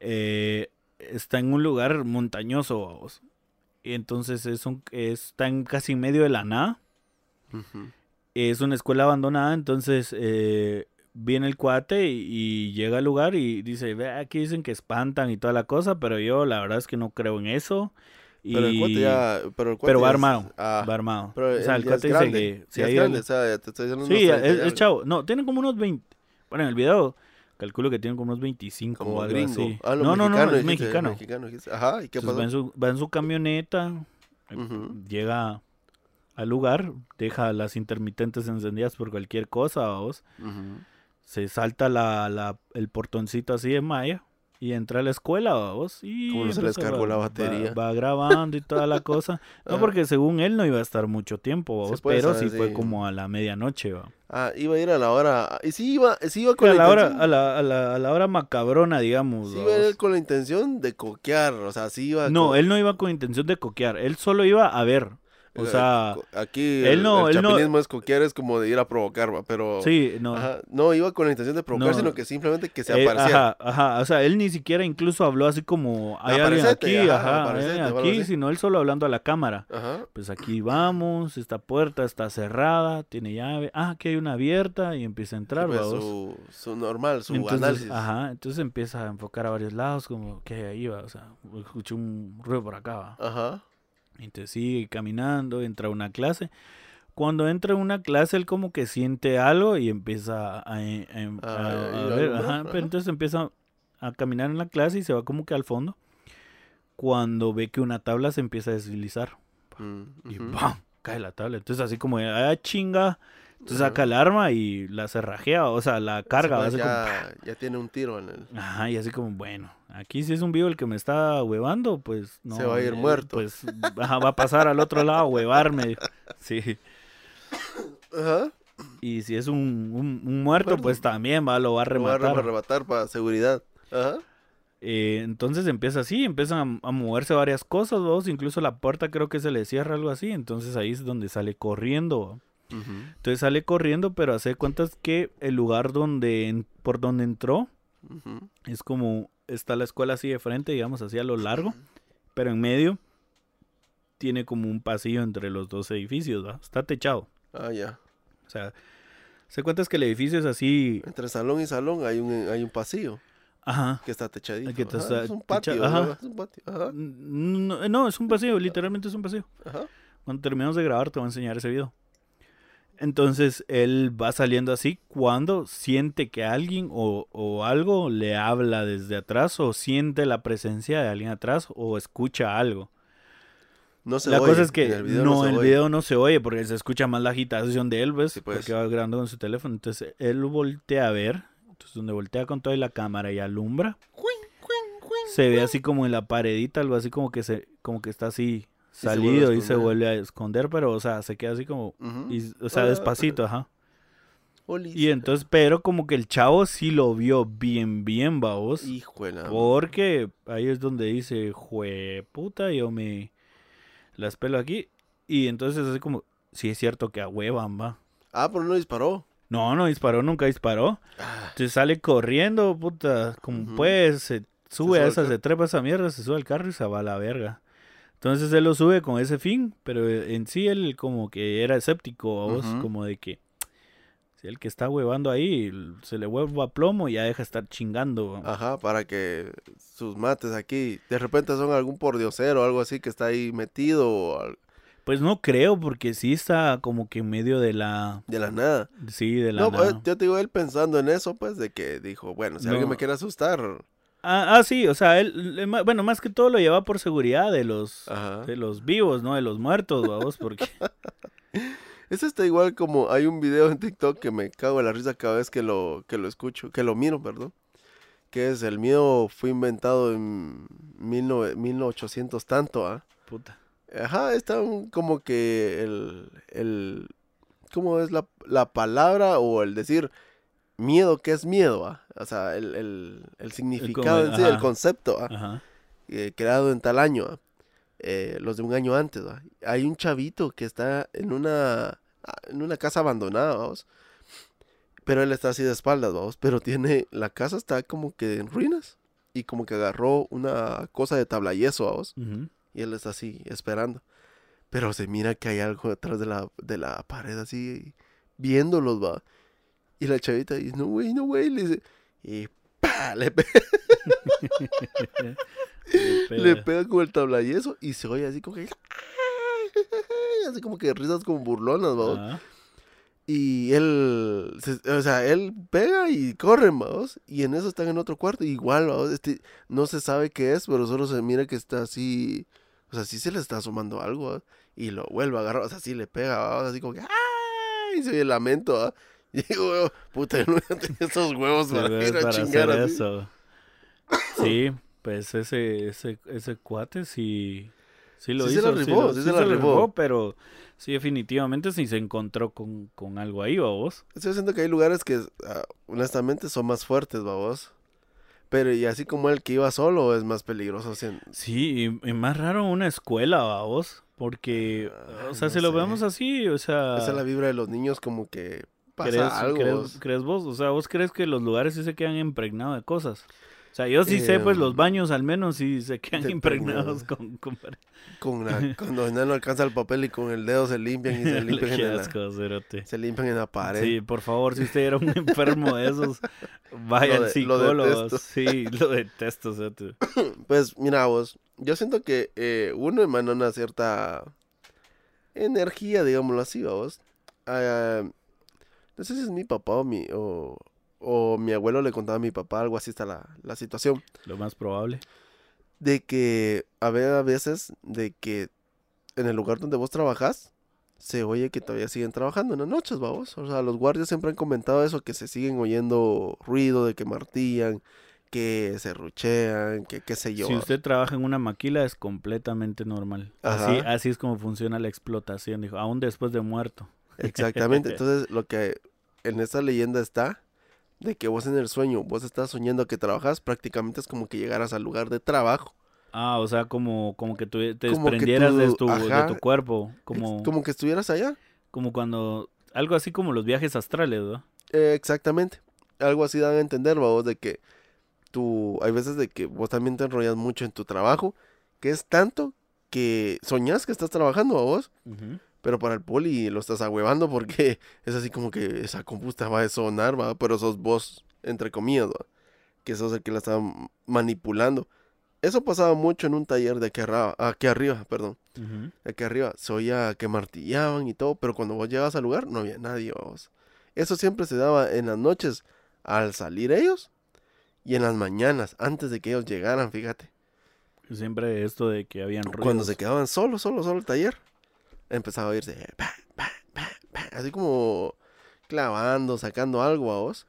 eh, está en un lugar montañoso, vamos. Y entonces es un, está en casi medio de la nada. Es una escuela abandonada, entonces eh, viene el cuate y, y llega al lugar y dice, ve, aquí dicen que espantan y toda la cosa, pero yo la verdad es que no creo en eso. Y
Pero el cuate ya. Pero, el cuate
pero va
ya es-
armado,
Ah,
va armado.
pero
o sea, el cuate dice
grande,
que si
es grande, o sea, te estoy diciendo unos
Sí,
30
es, chavo. No, tiene como unos 20. Bueno, en el video calculo que tiene como unos 25
Como
o algo
gringo.
así.
Ah,
no, no, no, es mexicano.
Ajá, ¿y qué pasó?
va en, su, va en su camioneta, eh, llega al lugar, deja las intermitentes encendidas por cualquier cosa, vos.
Ujú.
Se salta la, la- el portoncito así de malla y entra a la escuela, vos. Y
no se les cargó la batería.
Va, grabando y toda la *laughs* cosa. No,
Ajá.
porque según él no iba a estar mucho tiempo,
puede
pero
saber,
sí fue como a la medianoche, va.
Ah, iba a ir a la hora. Y sí iba, sí iba con
a
la,
la hora,
intención-
a la, a la, a la hora macabrona, digamos.
Sí iba a ir
vamos.
con la intención de coquear. O sea, sí iba.
No, él no iba con intención de coquear, él solo iba a ver. O
eh,
sea,
Aquí
él
el,
no-
el
él no-
chapinismo es coquear, es como de ir a provocar, va, pero.
sí, no.
Ajá, no iba con la intención de provocar,
No.
sino que simplemente que se
Eh,
apareciera.
ajá, ajá, o sea, él ni siquiera incluso habló así como hay aquí,
ajá,
ajá, hay aquí, sino él solo hablando a la cámara.
Ajá.
Pues aquí vamos, esta puerta está cerrada, tiene llave, ah, aquí hay una abierta y empieza a entrar,
Pues, su, su normal, su
Entonces,
análisis.
ajá, entonces empieza a enfocar a varios lados, como que ahí va, o sea, escucho un ruido por acá, va.
Ajá.
Entonces sigue caminando, entra a una clase. Cuando entra a una clase, él como que siente algo y empieza a, a- a-
Ah,
a ver, ajá, pero entonces empieza a caminar en la clase y se va como que al fondo. Cuando ve que una tabla se empieza a deslizar
Mm,
y. ¡pam! cae la tabla. Entonces así como, ah, chinga. Entonces
Ajá.
saca el arma y la cerrajea, o sea, la carga. Hace como,
ya, *laughs* ya tiene un tiro en el.
Ajá, y así como, bueno, aquí si es un vivo el que me está huevando, pues no.
Se va a ir
eh,
muerto.
Pues ajá, va a pasar al otro lado a huevarme. *laughs* Sí.
Ajá.
Y si es un, un, un muerto, pues también va, lo va a
Lo va a
rematar.
arrebatar para seguridad. Ajá.
Eh, entonces empieza así, empiezan a, a moverse varias cosas, vos, incluso la puerta creo que se le cierra algo así, entonces ahí es donde sale corriendo. Entonces sale corriendo, pero hace cuentas que el lugar donde en- por donde entró es como está la escuela así de frente, digamos, así a lo largo, pero en medio tiene como un pasillo entre los dos edificios, ¿va? Está techado.
Ah, ya.
O sea, se cuentas que el edificio es así,
Entre salón y salón hay un, hay un pasillo
ajá.
que está techadito.
Que
Ajá, es un
techa-
patio.
ajá.
¿no? Es un patio. Ajá.
No, no, es un pasillo, literalmente es un pasillo.
Ajá.
Cuando terminemos de grabar te voy a enseñar ese video. Entonces él va saliendo así cuando siente que alguien o, o algo le habla desde atrás o siente la presencia de alguien atrás o escucha algo.
No se
la
oye,
cosa es que
en el video
no,
se
el
oye.
video no se oye porque se escucha más la agitación de él, ¿ves?
Sí, pues.
Porque va grabando con su teléfono. Entonces él voltea a ver. Entonces donde voltea con toda la cámara y alumbra, se ve así como en la paredita, algo así como que se, como que está así
se vuelve a
salido y se
esconder.
vuelve a esconder, pero o sea, se queda así como, y- o sea,
Ah,
despacito, ajá.
Olis.
Y entonces, pero como que el chavo sí lo vio bien, bien, babos.
Hijo de la-
Porque ahí es donde dice, jue puta, yo me las pelo aquí. Y entonces así como, sí es cierto que a huevan, va.
Ah, pero no disparó.
No, no disparó, nunca disparó.
Ah,
Entonces sale corriendo, puta, como
Ujú.
pues, se sube a esa, se trepa a esa mierda, se sube al carro y se va a la verga. Entonces él lo sube con ese fin, pero en sí él como que era escéptico, a vos, como de que si el que está huevando ahí se le hueva a plomo y ya deja estar chingando.
Ajá, para que sus mates aquí de repente son algún pordiosero o algo así que está ahí metido o
Pues no creo, porque sí está como que en medio de la...
de la nada.
Sí, de la
No,
nada.
pues, yo te digo, él pensando en eso, pues, de que dijo, bueno, si
No.
alguien me quiere asustar.
Ah, ah, sí, o sea, él, bueno, más que todo lo lleva por seguridad de los,
Ajá.
de los vivos, ¿no? De los muertos, vamos, porque... *laughs*
Eso está igual como hay un video en TikTok que me cago en la risa cada vez que lo, que lo escucho, que lo miro, perdón. Que es el miedo fue inventado en 19 1800 tanto, ¿ah?
Puta.
Ajá, está un- como que el, el, ¿cómo es la, la palabra o el decir miedo, ¿qué es miedo? ah? O sea, el, el, el significado en sí, el
ajá.
concepto, ah,
Ajá.
eh, creado en tal año, eh, los de un año antes. Hay un chavito que está en una, en una casa abandonada, vamos. Pero él está así de espaldas, vamos. Pero tiene, la casa está como que en ruinas. Y como que agarró una cosa de tabla yeso, vamos.
ujú.
Y él está así, esperando. Pero se mira que hay algo detrás de la, de la pared, así, viéndolos, va. Y la chavita dice, no, güey, no, güey. Le dice, y ¡pa! Le, pe- *laughs*
Le pega.
pega con el tablayeso y se oye así como que... *laughs* Así como que risas como burlonas, va.
Ajá.
Y él, se- o sea, él pega y corren, vamos. Y en eso están en otro cuarto. Igual, vamos. Este, no se sabe qué es, pero solo se mira que está así. O sea, sí se le está asomando algo, ¿va? Y lo vuelve a agarrar. O sea, sí le pega, vamos. Así como que. Y se oye el lamento, ¿va? *laughs* Y digo, puta, *laughs* no tenía esos huevos
Sí,
para ir a
para
chingar
hacer
así.
eso. Sí, pues ese, ese, ese cuate sí, sí lo
Sí se
hizo.
la rifó,
lo-
sí se la rifó.
pero sí definitivamente sí se encontró con, con algo ahí, vos.
Estoy siento que hay lugares que, ah, honestamente, son más fuertes, vamos. Pero y así como el que iba solo es más peligroso. sien-
Sí, y, y más raro una escuela, vos. Porque,
Ah,
o sea,
no
si lo vemos así, o sea...
Esa es la vibra de los niños como que pasa
¿crees,
algo.
crees- crees vos? O sea, ¿vos crees que los lugares sí se quedan impregnados de cosas? O sea, yo sí sé, pues los
Em,
baños al menos sí se quedan impregnados con... con...
Con la, *laughs* cuando no alcanza el papel y con el dedo se limpian y se *laughs* limpian, en, la,
asco,
se limpian en la pared.
Sí, por favor, si usted era un *laughs* enfermo de esos, vaya al psicólogo. Sí, lo detesto, cerote. *coughs*
Pues mira vos, yo siento que eh, uno emana una cierta energía, digámoslo así, vos. Ah, no sé si es mi papá o mi, o, o mi abuelo le contaba a mi papá, algo así está la, la situación.
Lo más probable.
De que a ve- a veces, de que en el lugar donde vos trabajas, se oye que todavía siguen trabajando en las noches, vamos. O sea, los guardias siempre han comentado eso, que se siguen oyendo ruido, de que martillan, que se ruchean, que qué sé yo.
Si usted trabaja en una maquila es completamente normal. Así, así es como funciona la explotación, dijo, aún después de muerto.
Exactamente. *laughs* Entonces, lo que en esta leyenda está, de que vos en el sueño, vos estás soñando que trabajas, prácticamente es como que llegaras al lugar de trabajo.
Ah, o sea, como, como que tú te
Como
desprendieras de, tu, de tu cuerpo, como,
como que estuvieras allá.
como cuando, algo así como los viajes astrales, ¿no?
Eh, exactamente. Algo así dan a entender, vos, de que tú, hay veces de que vos también te enrollas mucho en tu trabajo, que es tanto que soñás que estás trabajando a vos, pero para el poli lo estás ahuevando porque *laughs* es así como que esa compuesta va a sonar, va, pero sos vos, entre comillas, va, que sos el que la está manipulando. Eso pasaba mucho en un taller de aquí arriba, aquí arriba, perdón. Aquí arriba se oía que martillaban y todo, pero cuando vos llegabas al lugar no había nadie, vamos. Eso siempre se daba en las noches al salir ellos y en las mañanas, antes de que ellos llegaran, fíjate.
Siempre esto de que habían
Cuando
ruidos.
se quedaban solos, solo, solo el taller, empezaba a oírse pa, pa, pa, pa, así como clavando, sacando algo a vos.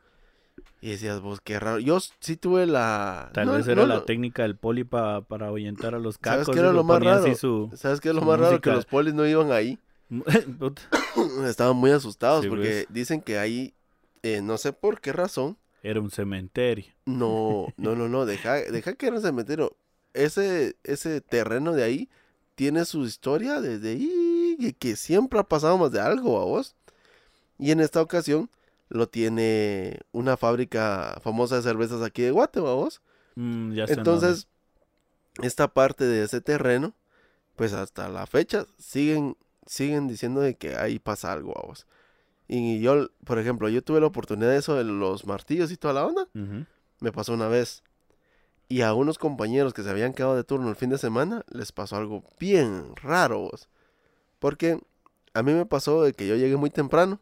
Y decías vos, qué raro. Yo sí tuve la...
Tal
no,
vez era
no,
la
no.
técnica del poli pa- para ahuyentar a los
¿Sabes
cacos.
qué era lo más raro?
su-
¿Sabes qué es lo más raro? Que los polis no iban ahí. *laughs* *clears throat* Estaban muy asustados
Sí,
porque
pues.
dicen que ahí, eh, no sé por qué razón,
Era un cementerio.
no, *laughs* no, no, no, deja, deja que era un cementerio. Ese, ese terreno de ahí tiene su historia desde ahí, que siempre ha pasado más de algo a vos. Y en esta ocasión lo tiene una fábrica famosa de cervezas aquí de Guatemala, vos.
Mm, ya
Entonces, esta parte de ese terreno, pues hasta la fecha siguen, siguen diciendo de que ahí pasa algo a vos. Y yo, por ejemplo, yo tuve la oportunidad de eso de los martillos y toda la onda. Me pasó una vez. Y a unos compañeros que se habían quedado de turno el fin de semana, les pasó algo bien raro, vos. Porque a mí me pasó de que yo llegué muy temprano.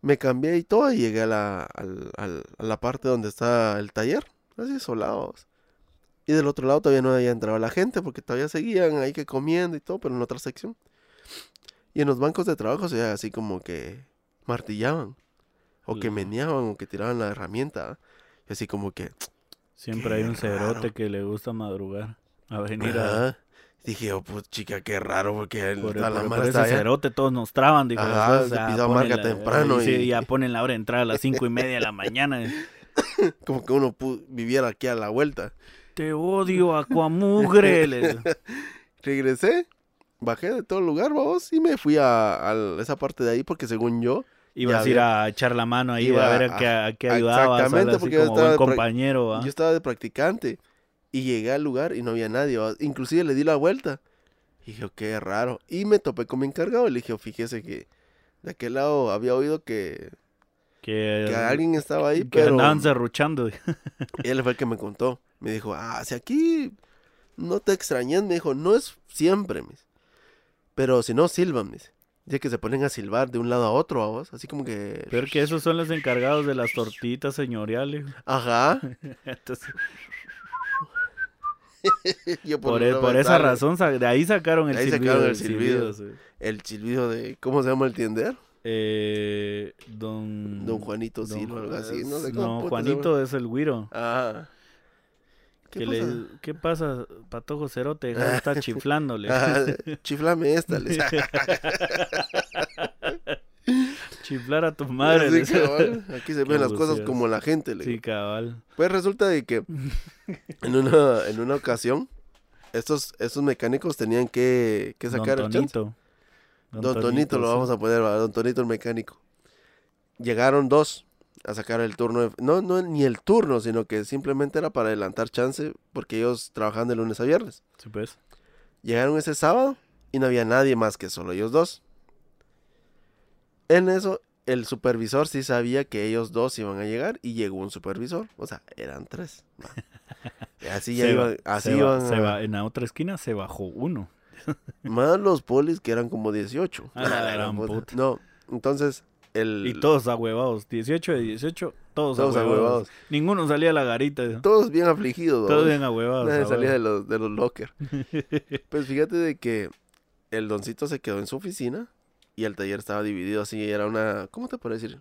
Me cambié y todo y llegué a la, al- a la parte donde está el taller. Así solados. Y del otro lado todavía no había entrado la gente porque todavía seguían ahí que comiendo y todo, pero en otra sección. Y en los bancos de trabajo se veía así como que martillaban. O que meneaban o que tiraban la herramienta. Y así como que...
Siempre hay un cerote que le gusta madrugar. A venir a...
Dije, oh, pues chica, qué raro, porque el,
Por,
toda la
por- por ese cerote todos nos traban, dijo.
Ajá,
después,
se
ah,
pisó
ponen
marca
la-
temprano
sí,
y-
ya ponen la hora de entrar a las cinco y media de la mañana. *laughs*
Como que uno viviera aquí a la vuelta.
Te odio, Aquamugre. *laughs*
Regresé, bajé de todo lugar, vamos, y me fui a, a esa parte de ahí porque según yo,
Ibas a ir a echar la mano ahí,
Iba
a ver a,
a-
qué, a qué
a-
ayudabas.
exactamente, porque yo estaba
compañero.
yo estaba de practicante. Y llegué al lugar y no había nadie. Inclusive le di la vuelta. Y dije, qué raro. Y me topé con mi encargado y le dije, fíjese que de aquel lado había oído que,
Que,
que alguien estaba ahí,
que
pero...
andaban serruchando. *laughs*
Él fue el que me contó. Me dijo, ah, si aquí no te extrañas, me dijo, no es siempre, mis. Pero si no, silban, mis. Dice que se ponen a silbar de un lado a otro, a vos. Así como que.
Peor que esos son los encargados de las tortitas señoriales.
Ajá. *laughs*
Entonces, *laughs*
Yo
por, e- por esa razón, de ahí sacaron el
ahí
silbido.
sacaron el
silbido,
silbido.
sí.
El silbido de. ¿Cómo se llama el tiender?
Eh, don...
Don Juanito Silva, algo así. No sé cómo.
No, Juanito es el güiro.
Ajá. ¿Qué
que
pasa?
le- ¿Qué pasa, patojo cerote? *laughs* Estar chiflándole.
Chiflame esta. les- *laughs*
Chiflar a tu *laughs* madre.
Sí, cabal. Aquí se *laughs* ven las cosas como la gente. le
Sí, cabal.
Pues resulta de que *laughs* en una, en una ocasión estos, estos mecánicos tenían que, que sacar
Don
el chance.
Tonito.
Don, Tonito lo vamos a poner. Don Tonito el mecánico. Llegaron dos a sacar el turno. de- no, no ni el turno, sino que simplemente era para adelantar chance porque ellos trabajaban de lunes a viernes.
Sí, pues.
Llegaron ese sábado y no había nadie más que solo ellos dos. En eso, el supervisor sí sabía que ellos dos iban a llegar y llegó un supervisor. O sea, eran tres. así ya
Se
iban,
va-
así
se va-
iban
se
a-
va- en la otra esquina se bajó uno. *laughs*
más los polis que eran como 18.
A la
Ah,
gran
puta.
puta.
No, entonces el
Y todos ahuevados. 18 de 18, todos,
Todos
ahuevados.
ahuevados.
Ninguno salía a la garita.
todos bien afligidos.
Todos bien ahuevados.
Nadie salía de los, de los lockers. *laughs* Pues fíjate de que el doncito se quedó en su oficina y el taller estaba dividido así, era una, ¿cómo te puedo decir?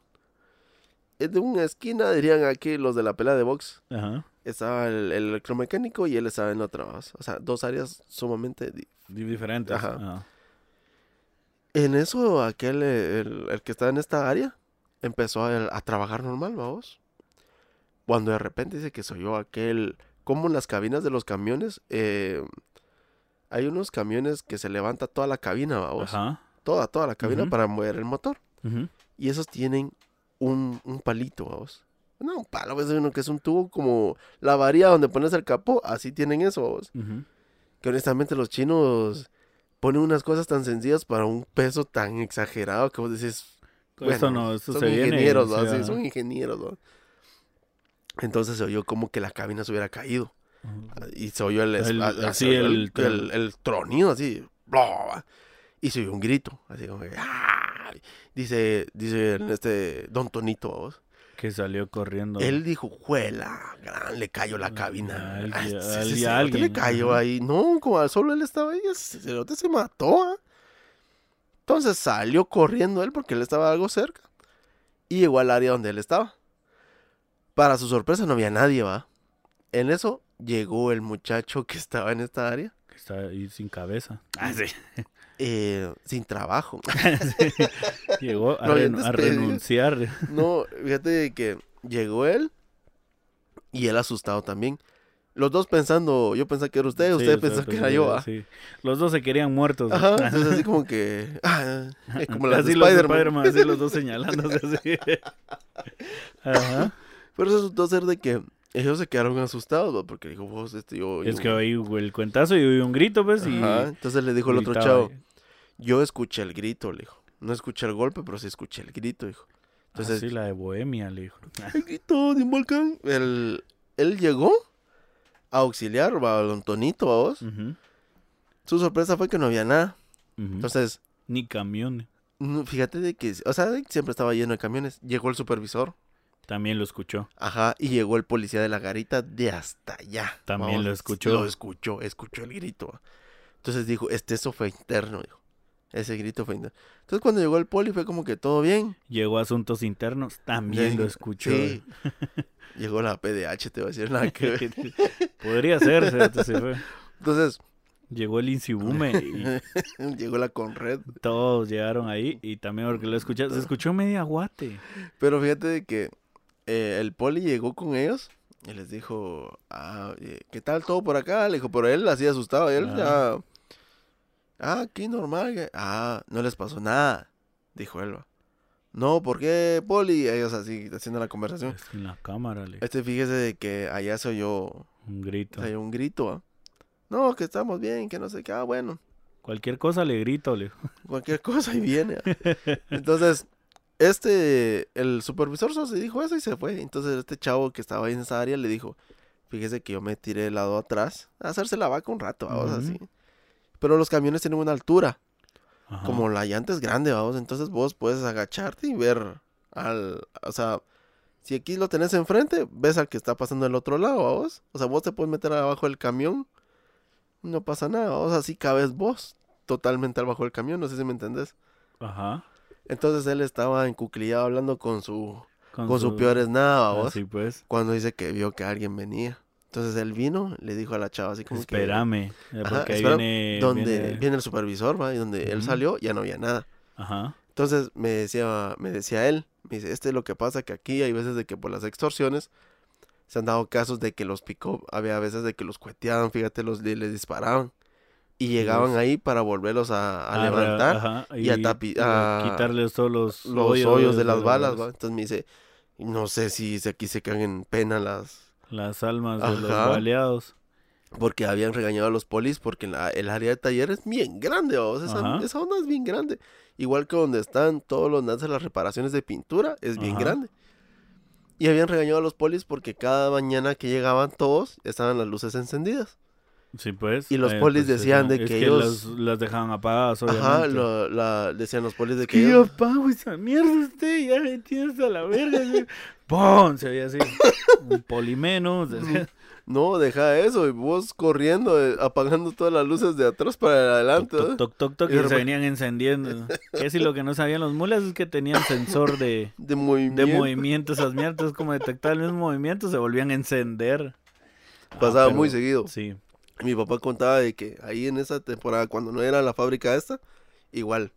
Es de una esquina, dirían aquí los de la pelea de box.
Ajá.
Estaba el, el electromecánico y él estaba en otra. O sea, dos áreas sumamente... di-
Di- Diferentes.
Ajá.
Ajá.
En eso, aquel, eh, el, el que estaba en esta área, empezó a, a trabajar normal, vamos. Cuando de repente dice que soy yo aquel, como en las cabinas de los camiones, eh, hay unos camiones que se levanta toda la cabina, vamos.
Ajá.
Toda, toda la cabina para mover el motor. Y esos tienen un, un palito, vamos. No, un palo, es uno que es un tubo como la varilla donde pones el capó, así tienen eso, vamos. Que honestamente los chinos ponen unas cosas tan sencillas para un peso tan exagerado que vos decís, bueno,
no, esto
son
se
ingenieros, ¿va? Sí, son ingenieros, ¿va? Entonces se oyó como que la cabina se hubiera caído. Y se oyó el,
El- así
tronido, así. Y se oyó un grito, así como que. ¡ah! Dice, dice este Don Tonito, vos.
Que salió corriendo.
Él dijo, juela, gran, le cayó la cabina.
Alguien-
Ah, ese- ese
alguien-
cerote
alguien,
le cayó ahí. No, como solo él estaba ahí, ese cerote se mató. ah. Entonces salió corriendo él porque él estaba algo cerca. Y llegó al área donde él estaba. Para su sorpresa no había nadie, va. En eso llegó el muchacho que estaba en esta área.
Que está ahí sin cabeza. Ah, sí. *laughs*
eh, sin trabajo. *laughs*
Llegó a, *laughs* renunciar.
No, *laughs* fíjate que llegó él y él asustado también. Los dos pensando, yo pensaba que era usted,
Sí,
usted pensó que era yo. ah.
sí. Los dos se querían muertos.
Ajá, entonces así como que, ah, como las
así de
Spider-Man.
Así los dos señalándose así. Ajá.
Pero resultó ser de que ellos se quedaron asustados, ¿va? porque dijo, vos, este, yo...
Es
yo-
que oí el cuentazo y oí un grito, pues, y
Ajá, entonces le dijo el otro chavo. Yo escuché el grito, le dijo. No escuché el golpe, pero sí escuché el grito, dijo. Entonces,
Así la de Bohemia, le dijo. *laughs*
el grito de un volcán. Él, él llegó a auxiliar va, a don Tonito, a vos. Su sorpresa fue que no había nada. Entonces,
Ni camiones.
fíjate de que, o sea, siempre estaba lleno de camiones. Llegó el supervisor,
También lo escuchó.
ajá, y llegó el policía de la garita de hasta allá.
También lo escuchó.
Lo escuchó, escuchó el grito. Entonces dijo, este, eso fue interno, dijo. Ese grito fue interno. Entonces cuando llegó el poli fue como que todo bien.
Llegó a asuntos internos, también
Sí,
lo escuchó.
Sí. *laughs* llegó la PDH, te voy a decir nada que ver. *laughs*
Podría ser, se, se fue.
Entonces,
Llegó el Insibume y *laughs*
llegó la Conred.
todos llegaron ahí y también porque lo escuché, se escuchó media guate.
Pero fíjate de que eh, el poli llegó con ellos y les dijo, ah, eh, ¿qué tal todo por acá? Le dijo, pero él así asustado. Él
Ah.
ya, ah, aquí normal. Ah, no les pasó nada, dijo él. va. No, ¿por qué, poli? Ellos así haciendo la conversación.
Es en la cámara, le
Este, fíjese de que allá se oyó,
un grito.
se oyó un grito. ¿ah? No, que estamos bien, que no sé qué. Ah, bueno,
Cualquier cosa le grito, le *laughs*
cualquier cosa y viene. ¿ah? Entonces, este, el supervisor solo se dijo eso y se fue. Entonces, este chavo que estaba ahí en esa área le dijo, fíjese que yo me tiré del lado atrás a hacerse la vaca un rato, vamos,
Ujú.
así. Pero los camiones tienen una altura,
Ajá.
como la llanta es grande, vamos, entonces vos puedes agacharte y ver al, o sea, si aquí lo tenés enfrente, ves al que está pasando del otro lado, vamos. O sea, vos te puedes meter abajo del camión, no pasa nada, vamos, así cabes vos totalmente abajo del camión, no sé si me entendés.
Ajá.
Entonces él estaba encuclillado hablando con su, con su peor es nada, vos.
Así pues.
Cuando dice que vio que alguien venía. Entonces él vino, le dijo a la chava así como
Espérame.
Ajá,
Porque ahí
espera,
viene.
que donde
viene-
viene... el supervisor, va, y donde él salió ya no había nada.
Ajá.
Entonces me decía, me decía él, me dice, este es lo que pasa que aquí hay veces de que por las extorsiones se han dado casos de que los picó, había veces de que los cueteaban, fíjate, los le- les disparaban y llegaban ahí para volverlos a, a
Ah,
levantar
ajá,
y a tapi- a-
quitarles todos los,
los hoyos, de las balas, ¿va? Entonces me dice, no sé si si aquí se caen en pena las
Las almas de los baleados.
porque habían regañado a los polis porque la- el área de taller es bien grande, esa, esa onda es bien grande. Igual que donde están todos los nazis, las reparaciones de pintura, es bien
Ajá.
grande. Y habían regañado a los polis porque cada mañana que llegaban todos estaban las luces encendidas.
Sí, pues.
Y los polis decían de que ellos-
las, las dejaban apagadas, obviamente.
Ajá, lo- la, decían los polis de que
Que yo
ellos-
apago esa mierda usted, ya me tienes a la verga. ¡Pum! Se veía así. Un poli menos. *laughs*
no, deja eso, y vos corriendo, eh, apagando todas las luces de atrás para el adelante.
Toc,
¿eh?
toc, toc, toc,
Y
se venían encendiendo. *laughs* Que si lo que no sabían los mulas es que tenían sensor de,
De movimiento.
de movimiento. Esas mierdas, como detectar el mismo movimiento, se volvían a encender. Ah,
Pasaba
pero-
muy seguido.
Sí.
Mi papá contaba de que ahí en esa temporada, cuando no era la fábrica esta, igual.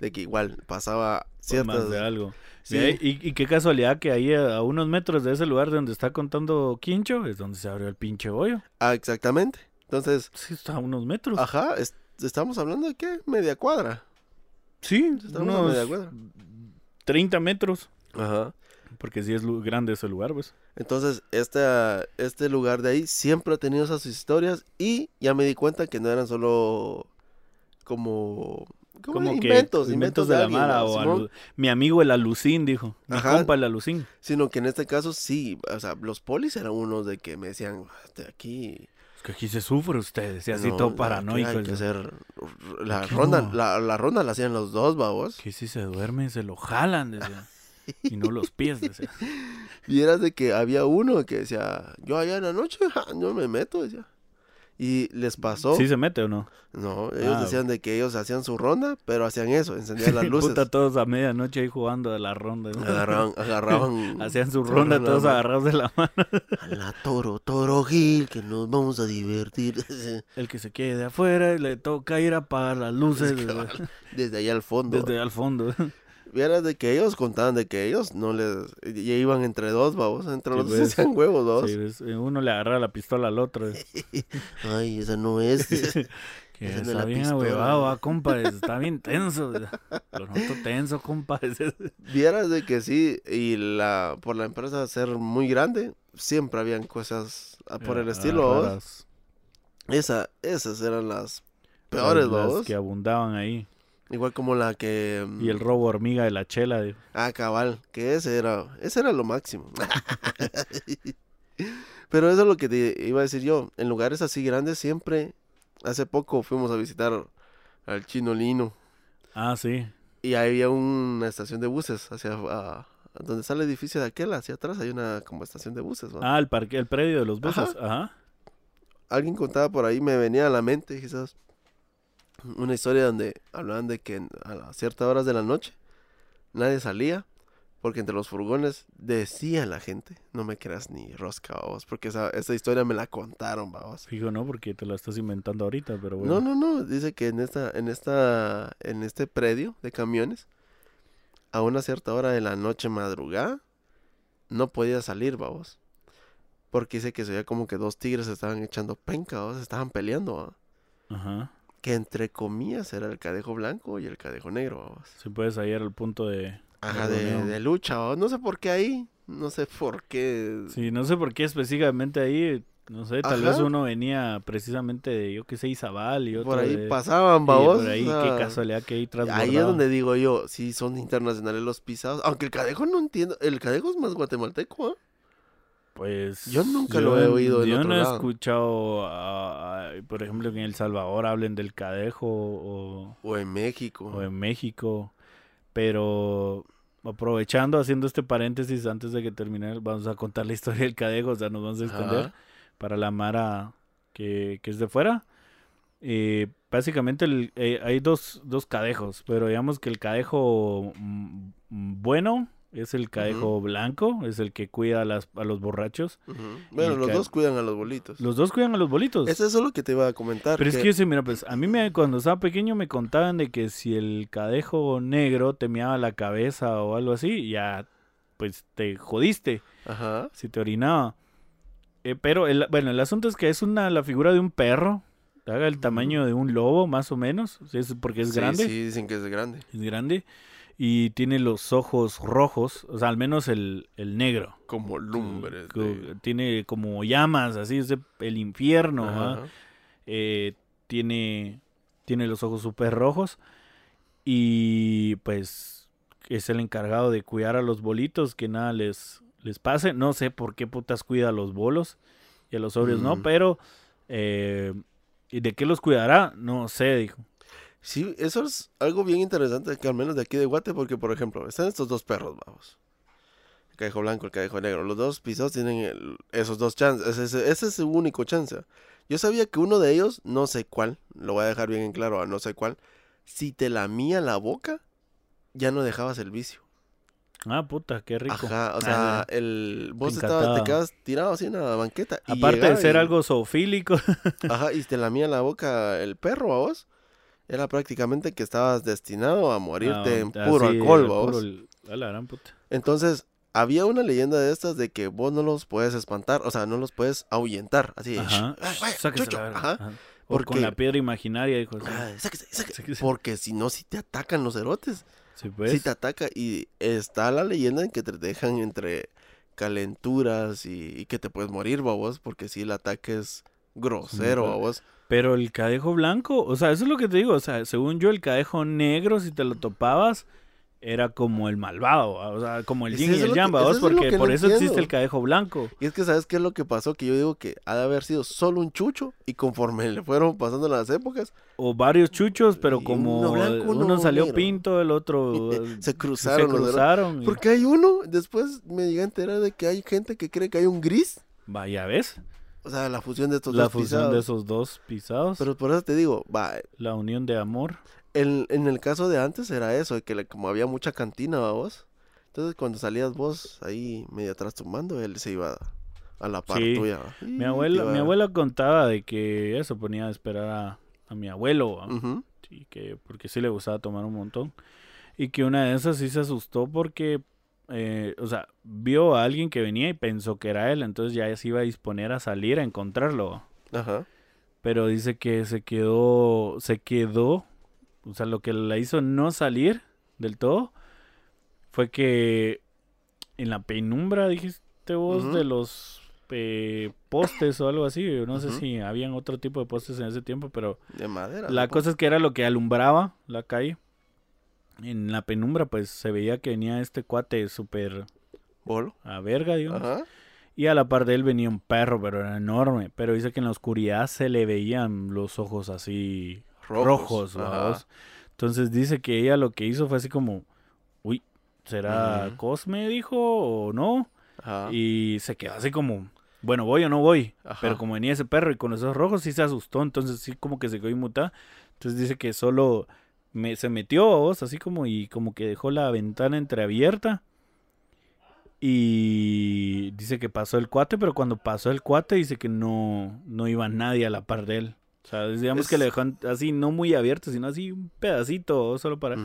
De que igual pasaba ciertas.
Más de algo.
Sí.
Y, y- qué casualidad que ahí a, a unos metros de ese lugar donde está contando Quincho es donde se abrió el pinche hoyo.
Ah, exactamente. Entonces,
Sí, está a unos metros.
ajá, es- estamos hablando de qué? Media cuadra.
sí,
Estamos a
unos
media cuadra.
30 metros.
Ajá.
Porque sí es grande ese lugar, pues.
Entonces, este, este lugar de ahí siempre ha tenido esas historias y ya me di cuenta que no eran solo como
Como que
inventos,
inventos
inventos
de, la Mara o mi amigo el alucín, dijo. Mi
Ajá.
compa el alucín.
Sino que en este caso sí, o sea, los polis eran unos de que me decían, "Este, aquí...
Es que aquí se sufre ustedes, y así
no,
todo paranoico.
Hay que hacer la ronda,
no.
la, la ronda la hacían los dos, babos.
Que si se duerme, se lo jalan, decía. *laughs* Y no los pies, decía.
Y era de que había uno que decía, yo allá en la noche, *laughs* ja, no me meto, decía. Y les pasó,
¿Sí se mete o no?
no, ellos
Ah,
decían de que ellos hacían su ronda, pero hacían eso, encendían las *laughs* luces.
Puta, todos a medianoche ahí jugando de la ronda. ¿no?
agarraban, agarraban. *laughs*
Hacían su ronda todos agarrados de la mano. *laughs*
A la toro, toro Gil, que nos vamos a divertir.
El que se quede de afuera le toca ir a apagar las luces desde,
Desde allá al fondo.
desde al fondo.
Vieras de que ellos contaban de que ellos no les. Ya iban entre dos, babos. Entre los dos
pues.
hacían huevos, dos.
Sí, ves, uno le agarra la pistola al otro. *laughs*
Ay, esa no es. *laughs*
Que *laughs*
Esa
está bien ahuevado, ah, compa. Está bien tenso. Lo noto tenso, compa.
Vieras de que sí, y la por la empresa ser muy grande, siempre habían cosas ah, por el
Ah,
estilo. babos.
raras.
Esa, esas eran las peores,
Las- las
babos.
que abundaban ahí.
Igual como la que.
Y el
mm,
robo hormiga de la chela. dijo.
Ah, cabal, que ese era, ese era lo máximo. *laughs* Pero eso es lo que te iba a decir yo. En lugares así grandes siempre, hace poco fuimos a visitar al Chino Lino
Ah, sí.
y ahí había una estación de buses hacia ah, donde está el edificio de aquel, hacia atrás hay una como estación de buses. ¿va?
Ah, el parque, el predio de los buses. Ajá.
Alguien contaba por ahí, me venía a la mente quizás una historia donde hablaban de que a las ciertas horas de la noche nadie salía porque entre los furgones decía la gente, no me creas ni rosca, vamos, porque esa, esa historia me la contaron, vamos.
Fijo, no, porque te la estás inventando ahorita, pero bueno.
No, no, no, dice que en esta, en esta, en este predio de camiones, a una cierta hora de la noche madrugada, no podía salir, vamos. Porque dice que se veía como que dos tigres se estaban echando penca, se estaban peleando, ¿va?
Ajá.
Que entre comillas era el cadejo blanco y el cadejo negro, vamos.
Si puedes hallar el punto de.
Ajá,
de
de,
reunión.
de lucha, vamos. no sé por qué ahí, no sé por qué.
Sí, no sé por qué específicamente ahí. No sé, tal
Ajá.
vez uno venía precisamente de, yo qué sé, Izabal y otro
por ahí
de...
pasaban,
Sí,
vamos.
por ahí,
o
qué casualidad que ahí tras
Ahí es donde digo yo, sí son internacionales los pisados, aunque el cadejo no entiendo, el cadejo es más guatemalteco, ¿ah?
Pues
Yo nunca lo he oído
Yo
otro
no he escuchado, por ejemplo, que en El Salvador hablen del cadejo o,
O en México.
o en México, pero aprovechando, haciendo este paréntesis antes de que termine, vamos a contar la historia del cadejo, o sea, nos vamos a extender
Ajá.
para la Mara que, que es de fuera. Eh, básicamente el- eh, hay dos, dos cadejos, pero digamos que el cadejo mm, bueno es el cadejo blanco, es el que cuida a, las, a los borrachos.
Bueno, los dos cuidan a los bolitos.
Los dos cuidan a los bolitos.
Es eso lo que te iba a comentar.
Pero es
que-
yo sé, mira, pues a mí me, cuando estaba pequeño me contaban de que si el cadejo negro te meaba la cabeza o algo así, ya pues te jodiste
Ajá.
si te orinaba. Eh, pero el, bueno, el asunto es que es una la figura de un perro, haga el tamaño de un lobo más o menos, es porque es
Sí,
grande,
Sí, dicen que es grande.
es grande y tiene los ojos rojos, o sea, al menos el, el negro.
Como de-
Tiene como llamas, así es de- el infierno.
Ajá.
eh, tiene, tiene los ojos súper rojos y pues es el encargado de cuidar a los bolitos, que nada les, les pase. No sé por qué putas cuida a los bolos y a los sobrios no,
Mm.
pero eh, ¿y de qué los cuidará? No sé, dijo.
Sí, eso es algo bien interesante, que al menos de aquí de Guate, porque por ejemplo, están estos dos perros, vamos. El cadejo blanco, el cadejo negro. Los dos pisados tienen el- esos dos chances. Ese, es su único chance. Yo sabía que uno de ellos, no sé cuál, lo voy a dejar bien en claro, a no sé cuál, si te lamía la boca, ya no dejabas el vicio.
Ah, puta, qué rico.
Ajá, o
Ah,
sea, el, vos
Te
estabas, te quedabas tirado así en la banqueta. y
Aparte de ser
y-
algo zoofílico, *laughs*
Ajá, y te lamía la boca el perro a vos. Era prácticamente que estabas destinado a morirte en
ah,
puro
así,
alcohol, vos.
puro a la gran puta.
Entonces, había una leyenda de estas de que vos no los puedes espantar, o sea, no los puedes ahuyentar, así.
Ajá.
"Shh, ay, vaya,
Sáquese
chucho",
la
ajá.
O
porque-
con la piedra imaginaria, dijo. así.
"Ay, sáquese, sáquese",
Sáquese.
Porque si no, si te atacan los erotes.
Sí, pues.
Si te ataca y está la leyenda en que te dejan entre calenturas y, y que te puedes morir, babos, porque si el ataque es grosero,
Sí,
a vos.
Pero el cadejo blanco, o sea, eso es lo que te digo. O sea, según yo, el cadejo negro, si te lo topabas, era como el malvado, ¿va? o sea, como el yin y el yang, vos, porque por eso existe el cadejo blanco.
Y es que, ¿sabes qué es lo que pasó? Que yo digo que ha de haber sido solo un chucho y conforme *laughs* le fueron pasando las épocas,
O varios chuchos, pero como
uno blanco,
uno,
uno
salió
negro.
pinto, el otro *laughs*
se cruzaron.
se cruzaron. y-
Porque hay uno, después me llegué a enterar de que hay gente que cree que hay un gris.
Vaya, ¿ves?
O sea, la fusión de estos
La
dos
fusión
pisados.
de esos dos pisados,
Pero por eso te digo, va,
la unión de amor.
en, en el caso de antes era eso, de que le- como había mucha cantina, ¿va vos. Entonces cuando salías vos ahí medio atrás tomando, él se iba a la par
Sí.
tuya.
Mi abuela, mi abuela contaba de que eso ponía a esperar a, a mi abuelo, y que porque sí le gustaba tomar un montón y que una de esas sí se asustó porque eh, o sea vio a alguien que venía y pensó que era él entonces ya se iba a disponer a salir a encontrarlo
Ajá.
pero dice que se quedó se quedó o sea lo que la hizo no salir del todo fue que en la penumbra dijiste vos de los eh, postes o algo así no sé si habían otro tipo de postes en ese tiempo pero
De madera.
la cosa es que era lo que alumbraba la calle. En la penumbra, pues se veía que venía este cuate súper
Bolo.
a verga, digamos.
Ajá.
Y a la par de él venía un perro, pero era enorme. Pero dice que en la oscuridad se le veían los ojos así rojos. ¿vaos? Entonces dice que ella lo que hizo fue así como, uy, ¿será. Cosme, dijo, o no?
Ajá.
Y se quedó así como, bueno, voy o no voy.
Ajá.
Pero como venía ese perro y con esos rojos sí se asustó, entonces sí como que se quedó inmutada. Entonces dice que solo me, se metió vos, así como y como que dejó la ventana entreabierta. Y dice que pasó el cuate, pero cuando pasó el cuate dice que no, no iba nadie a la par de él. O sea, digamos que le dejó así, no muy abierto, sino así un pedacito, solo para...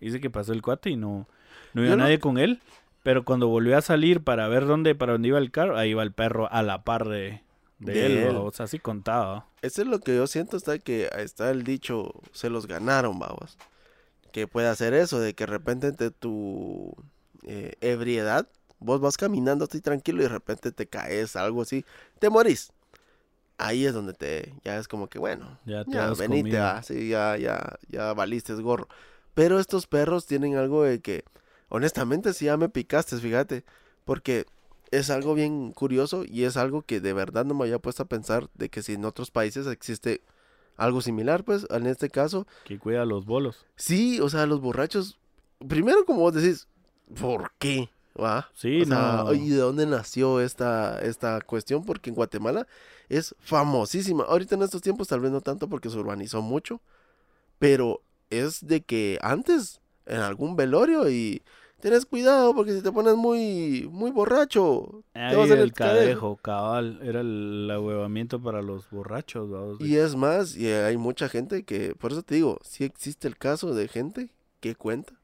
Dice que pasó el cuate y no, no
Yo
iba
no-
nadie con él. Pero cuando volvió a salir para ver dónde, para dónde iba el carro, ahí iba el perro a la par de, de,
De
él. O sea, así contaba.
Eso es lo que yo siento, está que está el dicho, se los ganaron, vamos. Que puede hacer eso, de que de repente entre tu eh, ebriedad, vos vas caminando así tranquilo y de repente te caes, algo así, te morís. Ahí es donde te, ya es como que bueno,
Ya te
ya venite, ah, sí, ya, ya, ya valiste es gorro. Pero estos perros tienen algo de que, honestamente, sí ya me picaste, fíjate, porque es algo bien curioso y es algo que de verdad no me había puesto a pensar de que si en otros países existe algo similar, pues en este caso,
Que cuida a los bolos.
sí, o sea, los borrachos, primero como vos decís, ¿por qué? ¿Va?
Sí,
o sea,
no.
¿y de dónde nació esta, esta cuestión? Porque en Guatemala es famosísima. Ahorita en estos tiempos tal vez no tanto porque se urbanizó mucho, pero es de que antes en algún velorio y tenés cuidado porque si te pones muy muy borracho te
Ahí
vas a hacer
el cadejo, cabal. Era el ahuevamiento para los borrachos.
Y es más, y hay mucha gente que, por eso te digo, sí existe el caso de gente que cuenta.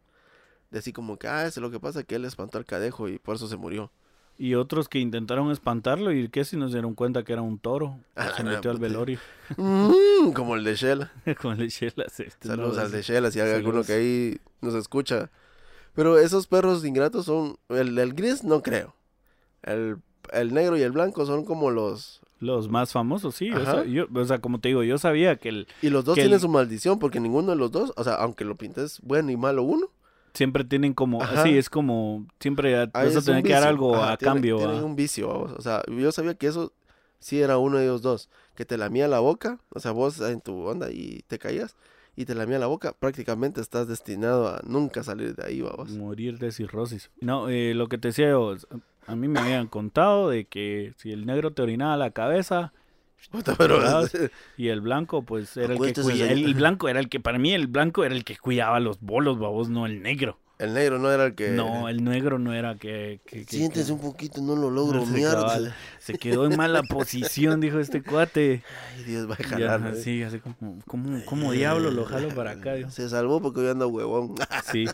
De así como que, ah, es lo que pasa, que él espantó al cadejo y por eso se murió.
Y otros que intentaron espantarlo y que si nos dieron cuenta que era un toro.
Ah,
se metió al velorio.
Mm, como el de Shela. *laughs*
Con lechelas. este,
Saludos
no,
al de. Shela, si hay alguno que ahí nos escucha. Pero esos perros ingratos son, el, el gris no creo. El, el negro y el blanco son como los...
Los más famosos, sí. O sea, yo, o sea, como te digo, yo sabía que el,
Y los dos
Que el-
tienen su maldición porque ninguno de los dos, o sea, aunque lo pintes bueno y malo uno,
siempre tienen como,
Ajá.
así es como, siempre
Ahí
vas a tener que dar algo
Ajá,
a
tiene-
cambio.
tienen
¿va?
un vicio, vamos. O sea, yo sabía que eso sí era uno de ellos dos. Que te lamía la boca, o sea, vos en tu onda y te caías y te lamía la boca, prácticamente estás destinado a nunca salir de ahí, vamos.
Morir de cirrosis. No, eh, lo que te decía yo, a mí me habían contado de que si el negro te orinaba la cabeza
Puta, pero
¿verdad? *laughs* y el blanco, pues era el que
Acuérdate,
cuida-
señor.
el, el *laughs* blanco era el que, para mí el blanco era el que cuidaba los bolos, babos, no el negro.
El negro no era el que...
No, el negro no era que... que, que-
Siéntese
que-
un poquito, no lo logro, *laughs*
Sí,
mierda.
cabal. Se quedó en mala posición, dijo este cuate.
Ay, Dios va a
Ya,
jalar. ¿eh?
así, así como, como, como diablo lo jalo para acá. dijo.
Se salvó porque hoy anda huevón. *laughs*
Sí,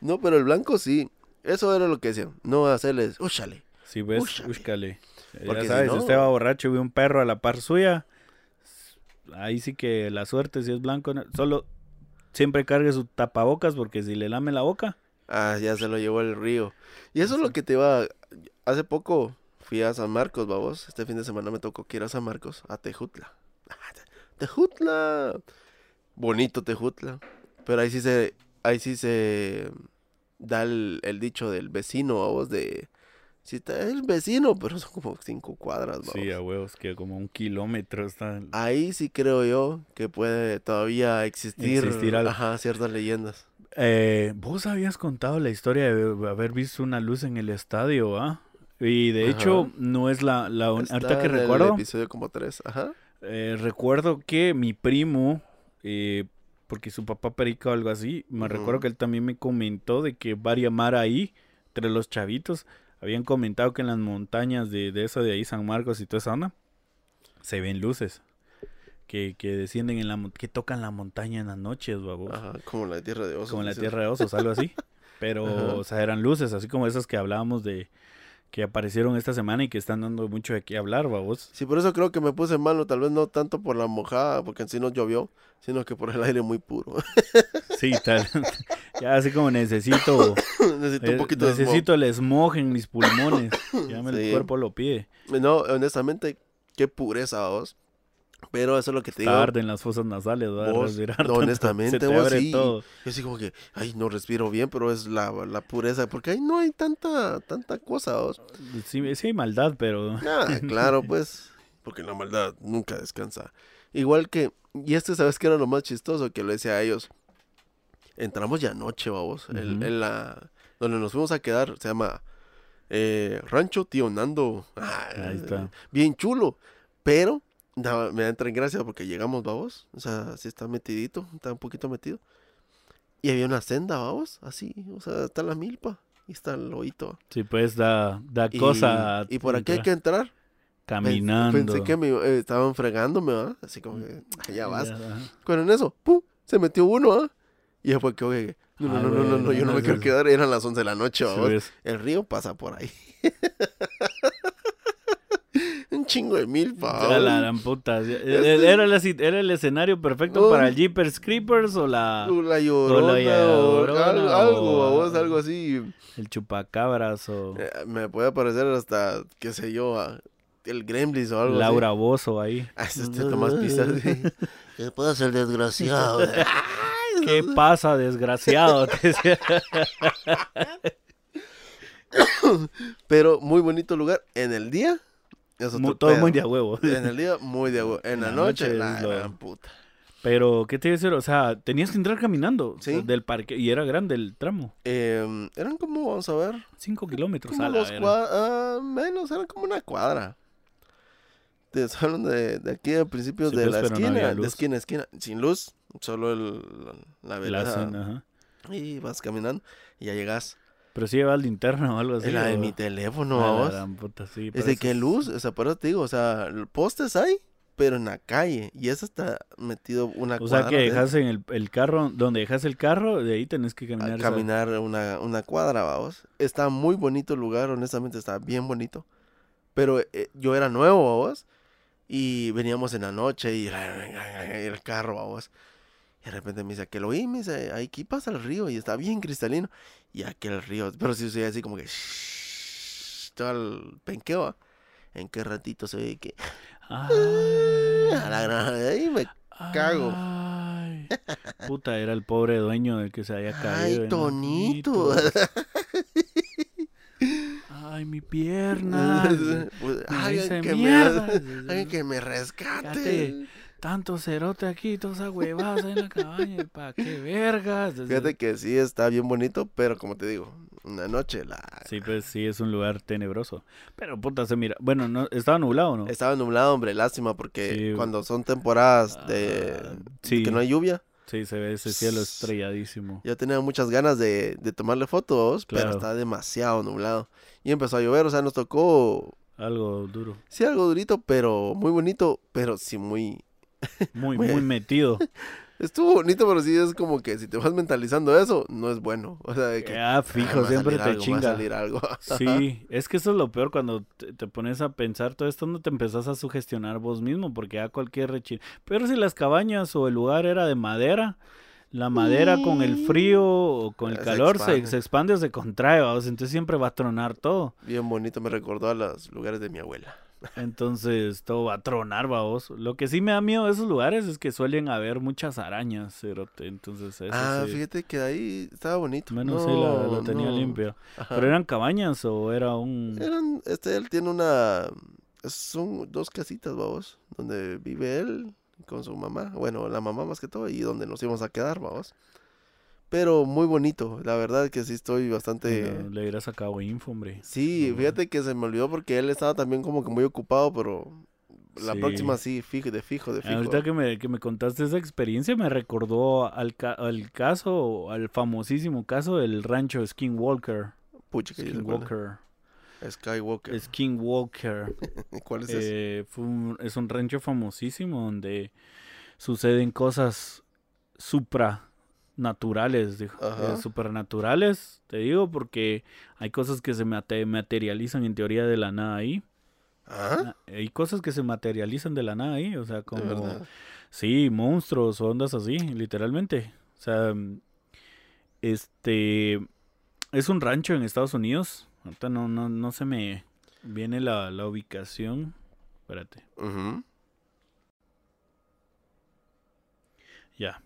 no, pero el blanco sí. Eso era lo que decían. No hacerles, úchale.
sí, ves,
Úchale. Porque
Ya
si
sabes,
no-
si usted va borracho y ve un perro a la par suya, ahí sí que la suerte, si es blanco, no- solo siempre cargue su tapabocas porque si le lame la boca,
Ah, ya se lo llevó el río. Y eso es lo que te va. Hace poco fui a San Marcos, vamos. Este fin de semana me tocó que ir a San Marcos, a Tejutla. Ah, Te- Tejutla. Bonito Tejutla. Pero ahí sí se, ahí sí se da el, el dicho del vecino, vamos, de... Si está el vecino, pero son como cinco cuadras, vamos.
Sí, a huevos, que como un kilómetro está.
Ahí sí creo yo que puede todavía existir,
Existir algo.
ajá, ciertas leyendas.
Eh, Vos habías contado la historia de haber visto una luz en el estadio, ¿ah? Y de hecho, no es la, la un- ahorita que
en el
recuerdo,
episodio como tres, ajá.
eh, recuerdo que mi primo, eh, porque su papá perica o algo así, me recuerdo que él también me comentó de que varias mar ahí, entre los chavitos, habían comentado que en las montañas de, de eso de ahí, San Marcos y toda esa zona, se ven luces. Que, que descienden en la que tocan la montaña en las noches, babos.
Ajá, como la tierra de osos.
como la. Tierra de Osos, algo así. *laughs* Pero,
Ajá.
o sea, eran luces, así como esas que hablábamos de que aparecieron esta semana y que están dando mucho de qué hablar, babos.
Sí, por eso creo que me puse malo, tal vez no tanto por la mojada, porque en sí no llovió, sino que por el aire muy puro. *laughs*
Sí, tal. *laughs* ya así como necesito, *coughs*
Necesito
eh,
un poquito de smog.
necesito el smog en mis pulmones. *coughs* Ya me
Sí.
el cuerpo lo pide.
No, honestamente, qué pureza vos. Pero eso es lo que te digo.
Tarde en las fosas nasales, ¿verdad?
Vos,
Respirar tanto,
honestamente, vos sí.
todo.
Yo así como que, ay, no respiro bien, pero es la, la pureza, porque ahí no hay tanta, tanta cosa, vos.
Sí, sí hay maldad, pero...
Ah, *laughs* claro, pues, porque la maldad nunca descansa. Igual que, y este, ¿sabes qué era lo más chistoso? Que le decía a ellos, entramos ya anoche, vamos, en la, donde nos fuimos a quedar, se llama eh, Rancho Tío Nando. Ah,
Ahí está.
Bien chulo, pero me entra en gracia porque llegamos, vamos, o sea, sí está metidito, está un poquito metido. Y había una senda, vamos, así, o sea, está la milpa y está el loito.
Sí, pues da, da
Y,
cosa.
y por aquí hay que entrar.
Caminando.
Pensé que me eh, estaban fregándome, ¿ah? Así como que, "Ah, ya vas.
ajá.
Pero en eso, ¡pum! Se metió uno, ¿ah? Y después que, oye, no, no,
Ah,
no, no, no, no, yo no me quiero quedar. Eran las 11 de la noche, ¿vamos?
ves.
El río pasa por ahí. *laughs* Chingo de milpa,
Ya
¿vamos?
la gran puta. Era, la era el escenario perfecto
Oh.
para el Jeepers Creepers o la
O La llorona, o
llorona,
algo, algo,
o-
vamos, algo así.
el chupacabras o
Eh, me puede parecer hasta, qué sé yo, el Gremlins o algo
Laura Bozo ahí.
así. Ah, este Tomás Pizza, sí. *laughs* ¿Qué pasa el desgraciado? *laughs* *laughs*
¿Qué pasa, desgraciado?
Pero muy bonito lugar. En el día,
todo muy de a huevo.
En el día, muy de agua. *laughs* En la,
La
noche,
noche
la gran puta.
Pero, ¿qué te iba a decir? O sea, tenías que entrar caminando
Sí.
del parque y era grande el tramo.
Em, eran como, vamos a ver,
Cinco kilómetros a la
dos cuadras, menos, eran como una cuadra. Te hablan de, de aquí a principios
Sí,
de
pues,
la
no
esquina, de esquina a esquina, sin luz, solo el, la, la
La
vereda.
zona, ajá.
Y vas caminando y ya llegas.
Pero sí llevas linterna o algo así.
La de
o-
mi teléfono,
la puta, sí,
Es de que luz, o sea, por eso te digo, o sea, postes hay, pero en la calle. Y eso está metido una
O sea que dejas en el, el carro, donde dejas el carro, de ahí tenés que caminar.
caminar una, una cuadra, vamos. Está muy bonito el lugar, honestamente está bien bonito. Pero eh, yo era nuevo, vamos. Y veníamos en la noche y *laughs* el carro, vamos. Y de repente me dice, ¿a qué lo oí? Me dice, aquí pasa el río y está bien cristalino. Y aquel río, pero sí soy así como que... todo el penqueo. ¿va? ¿En qué ratito se ve que...
Ay,
A la gran... Ahí me cago.
ay. Puta, era el pobre dueño del que se había caído.
Ay,
los
Tonito. *laughs*
Ay, mi pierna.
Pues,
dice,
que
"Mierda".
me, alguien que me rescate.
Tanto cerote aquí, toda esa huevada en la cabaña. ¿Para qué vergas?
Fíjate que sí está bien bonito, pero como te digo, una noche la...
Sí, pues sí, es un lugar tenebroso. Pero puta, se mira. Bueno, no, estaba nublado, ¿no?
Estaba nublado, hombre, lástima, porque
Sí.
cuando son temporadas de
Ah, sí.
que no hay lluvia,
Sí, se ve ese cielo estrelladísimo.
yo tenía muchas ganas de, de tomarle fotos, pero está demasiado nublado. Y empezó a llover, o sea, nos tocó,
Algo duro.
sí, algo durito, pero muy bonito, pero sí muy...
Muy,
Muy-
metido.
Estuvo bonito, pero sí es como que si te vas mentalizando eso, no es bueno. O sea, de que...
Ah,
"Ah,
fijo,
me va a
siempre te
algo, me va a
chinga.
salir algo. *laughs*
Sí, es que eso es lo peor cuando te, te pones a pensar todo esto, no te empezás a sugestionar vos mismo, porque a cualquier rechín. Pero si las cabañas o el lugar era de madera, la madera con el frío o con el
Se
calor se,
expande.
se expande o se contrae, vamos, entonces siempre va a tronar todo.
Bien bonito, me recordó a los lugares de mi abuela.
Entonces todo va a tronar, vamos. Lo que sí me da miedo de esos lugares es que suelen haber muchas arañas, cerote. Entonces eso
ah,
sí.
fíjate que ahí estaba bonito.
Menos
no,
sí la, la tenía
no.
limpia.
Ajá.
¿Pero eran cabañas o era un...?
Eran, este, él tiene una, son dos casitas, vamos, donde vive él con su mamá, bueno, la mamá más que todo, y donde nos íbamos a quedar, vamos. Pero muy bonito, la verdad que sí estoy bastante...
No, le hubiera sacado info, hombre.
Sí,
No.
fíjate que se me olvidó porque él estaba también como que muy ocupado, pero la
Sí.
próxima sí, fijo, de fijo, de fijo.
Ahorita que me, que me contaste esa experiencia me recordó al, ca- al caso, al famosísimo caso del rancho Skinwalker.
Pucha, que
Skinwalker.
Skywalker.
Skinwalker. *laughs*
¿Cuál es ese?
Eh, fue un- es un rancho famosísimo donde suceden cosas supranaturales, dijo. Eh, supernaturales, te digo, porque hay cosas que se mate- materializan en teoría de la nada ahí.
¿Ah?
Hay cosas que se materializan de la nada ahí, o sea, como... Sí, monstruos o ondas así, literalmente. O sea, este es un rancho en Estados Unidos. Ahorita no, no, no se me viene la, la ubicación. Espérate, ya.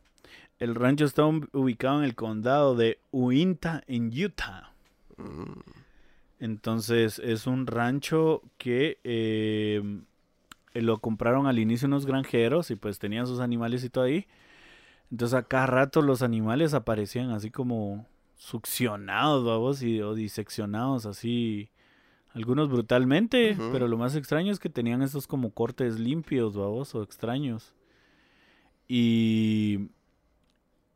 El rancho está ubicado en el condado de Uinta, en Utah.
Mm.
Entonces es un rancho que eh, lo compraron al inicio unos granjeros y pues tenían sus animales y todo ahí. Entonces a cada rato los animales aparecían así como succionados, vamos, y, o diseccionados así. Algunos brutalmente, pero lo más extraño es que tenían estos como cortes limpios, vamos, o extraños. Y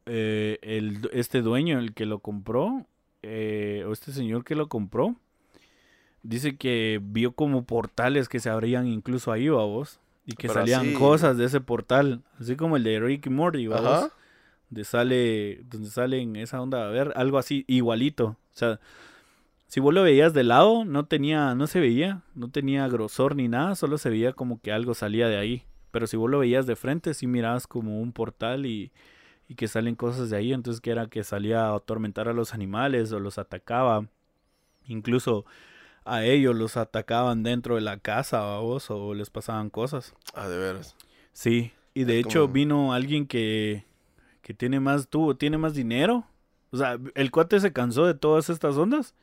eh, el, este dueño, el que lo compró, eh, o este señor que lo compró, dice que vio como portales que se abrían incluso ahí, vos, y que
Pero
salían
así-
cosas de ese portal, así como el de Rick y Morty, vos,
Ajá.
donde sale, donde sale en esa onda, a ver, algo así igualito, o sea, si vos lo veías de lado, no tenía, no se veía, no tenía grosor ni nada, solo se veía como que algo salía de ahí, pero si vos lo veías de frente, sí mirabas como un portal y, y que salen cosas de ahí, entonces que era que salía a atormentar a los animales o los atacaba, incluso a ellos los atacaban dentro de la casa vos, o les pasaban cosas.
Ah, de veras.
Sí, y de
Es
hecho
como-
vino alguien que, que tiene más, tuvo, tiene más dinero. O sea, el cuate se cansó de todas estas ondas.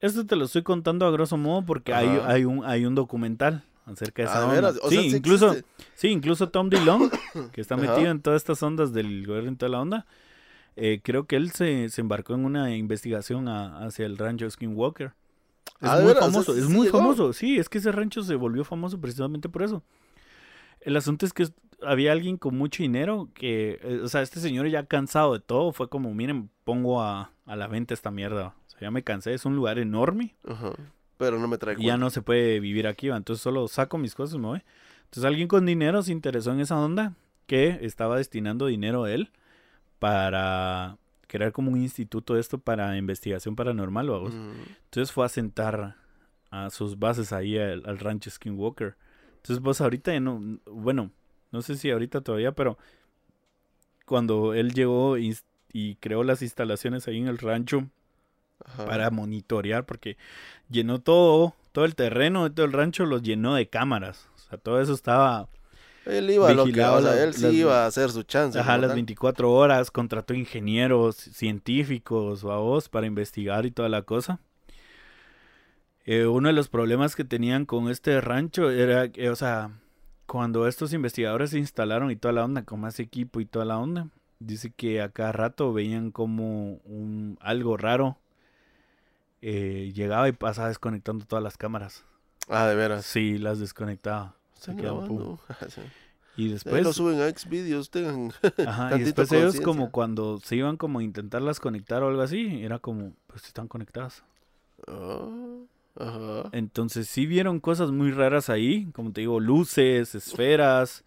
Esto te lo estoy contando a grosso modo porque hay, hay un, hay un documental acerca de esa
Ah,
onda.
veras. O
sí,
sea, sí
incluso,
existe.
sí, incluso Tom DeLong, *coughs* que está
Ajá.
metido en todas estas ondas del gobierno y toda la onda, eh, creo que él se, se embarcó en una investigación a- hacia el rancho Skinwalker. Es
Ah, ¿de
muy
veras? O sea,
famoso, es muy
llegó.
famoso. Sí, es que ese rancho se volvió famoso precisamente por eso. El asunto es que había alguien con mucho dinero que, eh, o sea, este señor ya cansado de todo, fue como, miren, pongo a, a la venta esta mierda. O sea, ya me cansé, es un lugar enorme
Ajá. Pero no me trae
ya no se puede vivir aquí, va. Entonces solo saco mis cosas y me voy. Entonces alguien con dinero se interesó en esa onda que estaba destinando dinero él para crear como un instituto de esto para investigación paranormal, vamos.
Mm.
Entonces fue a sentar a sus bases ahí al, al rancho Skinwalker. Entonces vos ahorita, ya no, bueno, no sé si ahorita todavía, pero cuando él llegó y, y creó las instalaciones ahí en el rancho
Ajá.
para monitorear, porque llenó todo, todo el terreno todo el rancho lo llenó de cámaras. O sea, todo eso estaba
Él iba a lo que, o sea,
las-
él sí
las-
iba a hacer su chance.
Ajá, las
tal.
24 horas, contrató ingenieros, científicos, vos, para investigar y toda la cosa. Eh, uno de los problemas que tenían con este rancho era que, o sea, cuando estos investigadores se instalaron y toda la onda, con más equipo y toda la onda, dice que a cada rato veían como un, algo raro eh, llegaba y pasaba desconectando todas las cámaras.
Ah, de veras.
Sí, las desconectaba. Se quedaban. *laughs* Y
Ahí
después...
lo suben a Xvideos, tengan. *laughs*
Ajá, y después ellos como cuando se iban como a intentarlas conectar o algo así, era como, pues están conectadas.
Ah, ajá.
Entonces sí vieron cosas muy raras ahí, como te digo, luces, esferas.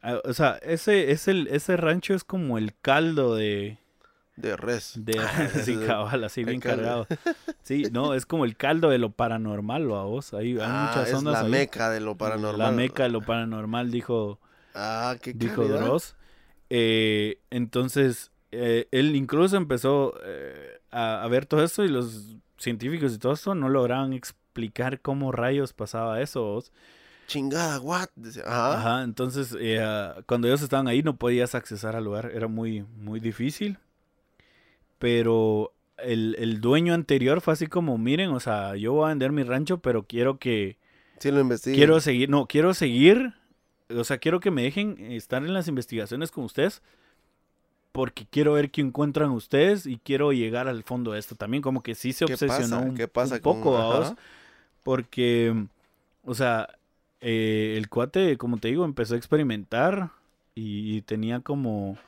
Ah, O sea, ese, ese, ese rancho es como el caldo de...
De res.
de *laughs* sí, cabal, así
el
bien cargado. *laughs* Sí, no, es como el caldo de lo paranormal, ¿o a vos? Hay, hay
Ah,
muchas
es
ondas
la
ahí.
meca de lo paranormal.
La meca de lo paranormal, dijo,
Ah, qué
dijo. Dross. Eh, entonces, eh, él incluso empezó eh, a, a ver todo esto y los científicos y todo esto no lograban explicar cómo rayos pasaba eso. ¿vos?
Chingada, what? Ajá.
Ajá, entonces cuando ellos estaban ahí no podías accesar al lugar, era muy, muy difícil. Pero el, el dueño anterior fue así como, miren, o sea, yo voy a vender mi rancho, pero quiero que,
Sí, lo investigué.
quiero seguir, no, quiero seguir, o sea, quiero que me dejen estar en las investigaciones con ustedes, porque quiero ver qué encuentran ustedes y quiero llegar al fondo de esto también, como que sí se
¿Qué
obsesionó
pasa?
un,
¿Qué pasa
un poco, porque, o sea, eh, el cuate, como te digo, empezó a experimentar y, y tenía como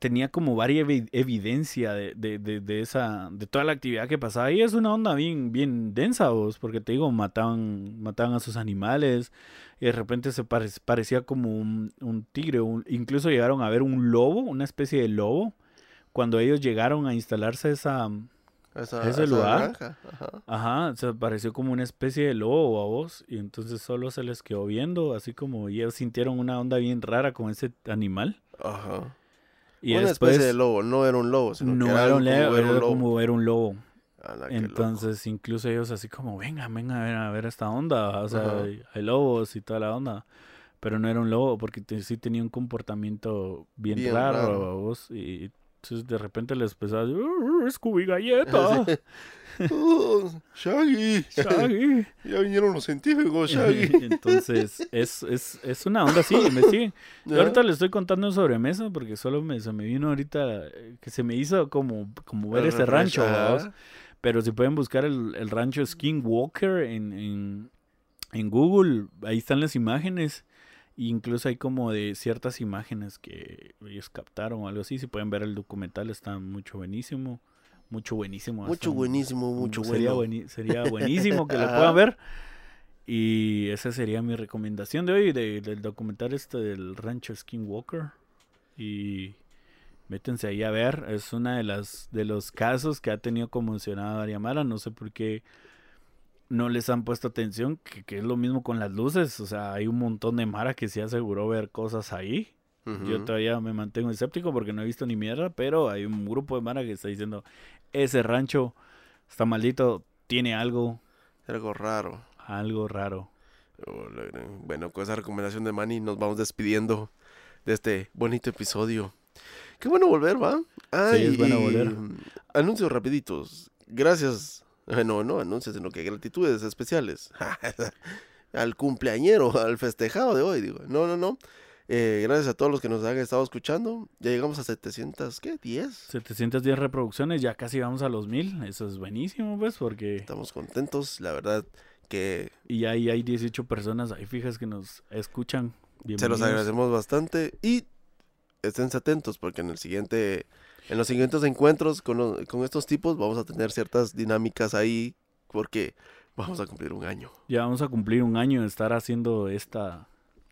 tenía como varia evi- evidencia de, de, de, de esa de toda la actividad que pasaba ahí es una onda bien bien densa vos porque te digo mataban mataban a sus animales y de repente se pare- parecía como un, un tigre un- incluso llegaron a ver un lobo una especie de lobo cuando ellos llegaron a instalarse esa
Esa,
ese
esa
lugar.
granja, Ajá.
Ajá, se pareció como una especie de lobo a vos y entonces solo se les quedó viendo, así como y ellos sintieron una onda bien rara con ese animal.
Ajá.
Y
una
después
especie de lobo, no era un lobo, sino
no
que era,
era un
como
león,
ver un
era
lobo.
como ver un lobo.
Qué loco.
Entonces incluso ellos así como, venga, venga a ver, a ver esta onda, o sea, hay, hay lobos y toda la onda. Pero no era un lobo porque te- sí tenía un comportamiento bien,
Bien
raro,
raro.
vos y entonces de repente les empezó a decir, "Uh, Scooby Galleta,
Oh, *laughs* Shaggy.
Shaggy". *laughs*
ya vinieron los científicos, *laughs* Shaggy.
Entonces, es, es, es una onda así, investiguen. Yo ahorita le estoy contando en sobremesa porque solo me, se me vino ahorita eh, que se me hizo como, como ver ese rancho. Pero si pueden buscar el, el rancho Skinwalker en, en, en Google, ahí están las imágenes. Incluso hay como de ciertas imágenes que ellos captaron o algo así. Si pueden ver el documental, está mucho buenísimo. Mucho buenísimo.
Mucho buenísimo, mucho
sería,
bueno.
bueni- sería *laughs* buenísimo que lo puedan ver. Y esa sería mi recomendación de hoy, de- del documental este del rancho Skinwalker. Y métense ahí a ver. Es una de las de los casos que ha tenido conmocionada a Variamara. No sé por qué no les han puesto atención, que, que es lo mismo con las luces. O sea, hay un montón de Mara que se aseguró ver cosas ahí. Yo todavía me mantengo escéptico porque no he visto ni mierda, pero hay un grupo de Mara que está diciendo, ese rancho está maldito, tiene algo,
Algo raro.
algo raro.
Bueno, con esa recomendación de Manny nos vamos despidiendo de este bonito episodio. Qué bueno volver, ¿va? Ay,
es bueno volver.
Anuncios rapiditos. Gracias. *laughs* Bueno, no anuncios, sino que gratitudes especiales. *laughs* al cumpleañero, *laughs* al festejado de hoy, digo. No, no, no. Eh, gracias a todos los que nos han estado escuchando. Ya llegamos a 700, ¿qué? ¿10?
710 reproducciones, ya casi vamos a los mil, eso es buenísimo, pues, porque...
Estamos contentos, la verdad que
Y ahí hay 18 personas ahí fijas que nos escuchan.
se los agradecemos bastante y estén atentos porque en el siguiente, en los siguientes encuentros con, los- con estos tipos vamos a tener ciertas dinámicas ahí porque vamos a cumplir un año.
Ya vamos a cumplir un año de estar haciendo esta...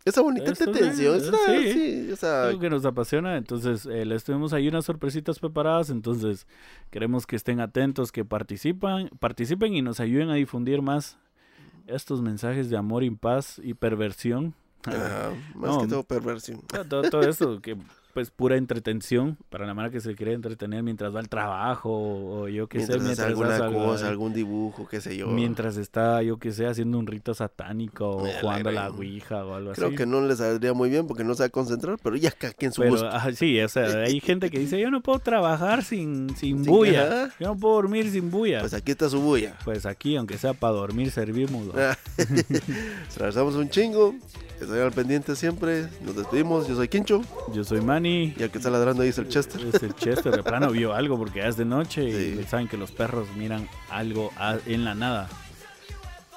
Esa bonita tendencia, esa-
sí.
sí, o sea,
algo que nos apasiona, entonces eh, les tuvimos ahí unas sorpresitas preparadas, entonces queremos que estén atentos, que participan, participen y nos ayuden a difundir más estos mensajes de amor y paz y perversión.
ajá, *laughs* más
No.
que todo perversión.
todo, todo eso que pues pura entretención para la manera que se quiere entretener mientras va al trabajo o, yo qué sé,
Mientras alguna cosa, algún dibujo, qué sé yo.
mientras está yo qué sé haciendo un rito satánico o
Me
jugando a la
creo.
ouija o algo
Creo
así.
que no les saldría muy bien porque no se va a concentrar, pero ya cada quien su
Pero,
gusto.
ajá, sí, o sea, hay *laughs* gente que dice, yo no puedo trabajar sin, sin bulla. Yo no puedo dormir sin bulla.
Pues
Pues,
aquí está su bulla.
aquí, aunque sea para dormir, servimos. *laughs*
regresamos un chingo. Estoy al pendiente siempre. Nos despedimos. Yo soy Quincho.
Yo soy Manny.
Y el que está ladrando ahí es el Chester.
Es el Chester de plano vio algo porque ya es de noche
Sí.
y saben que los perros miran algo en la nada.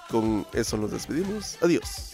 Con eso nos despedimos. Adiós.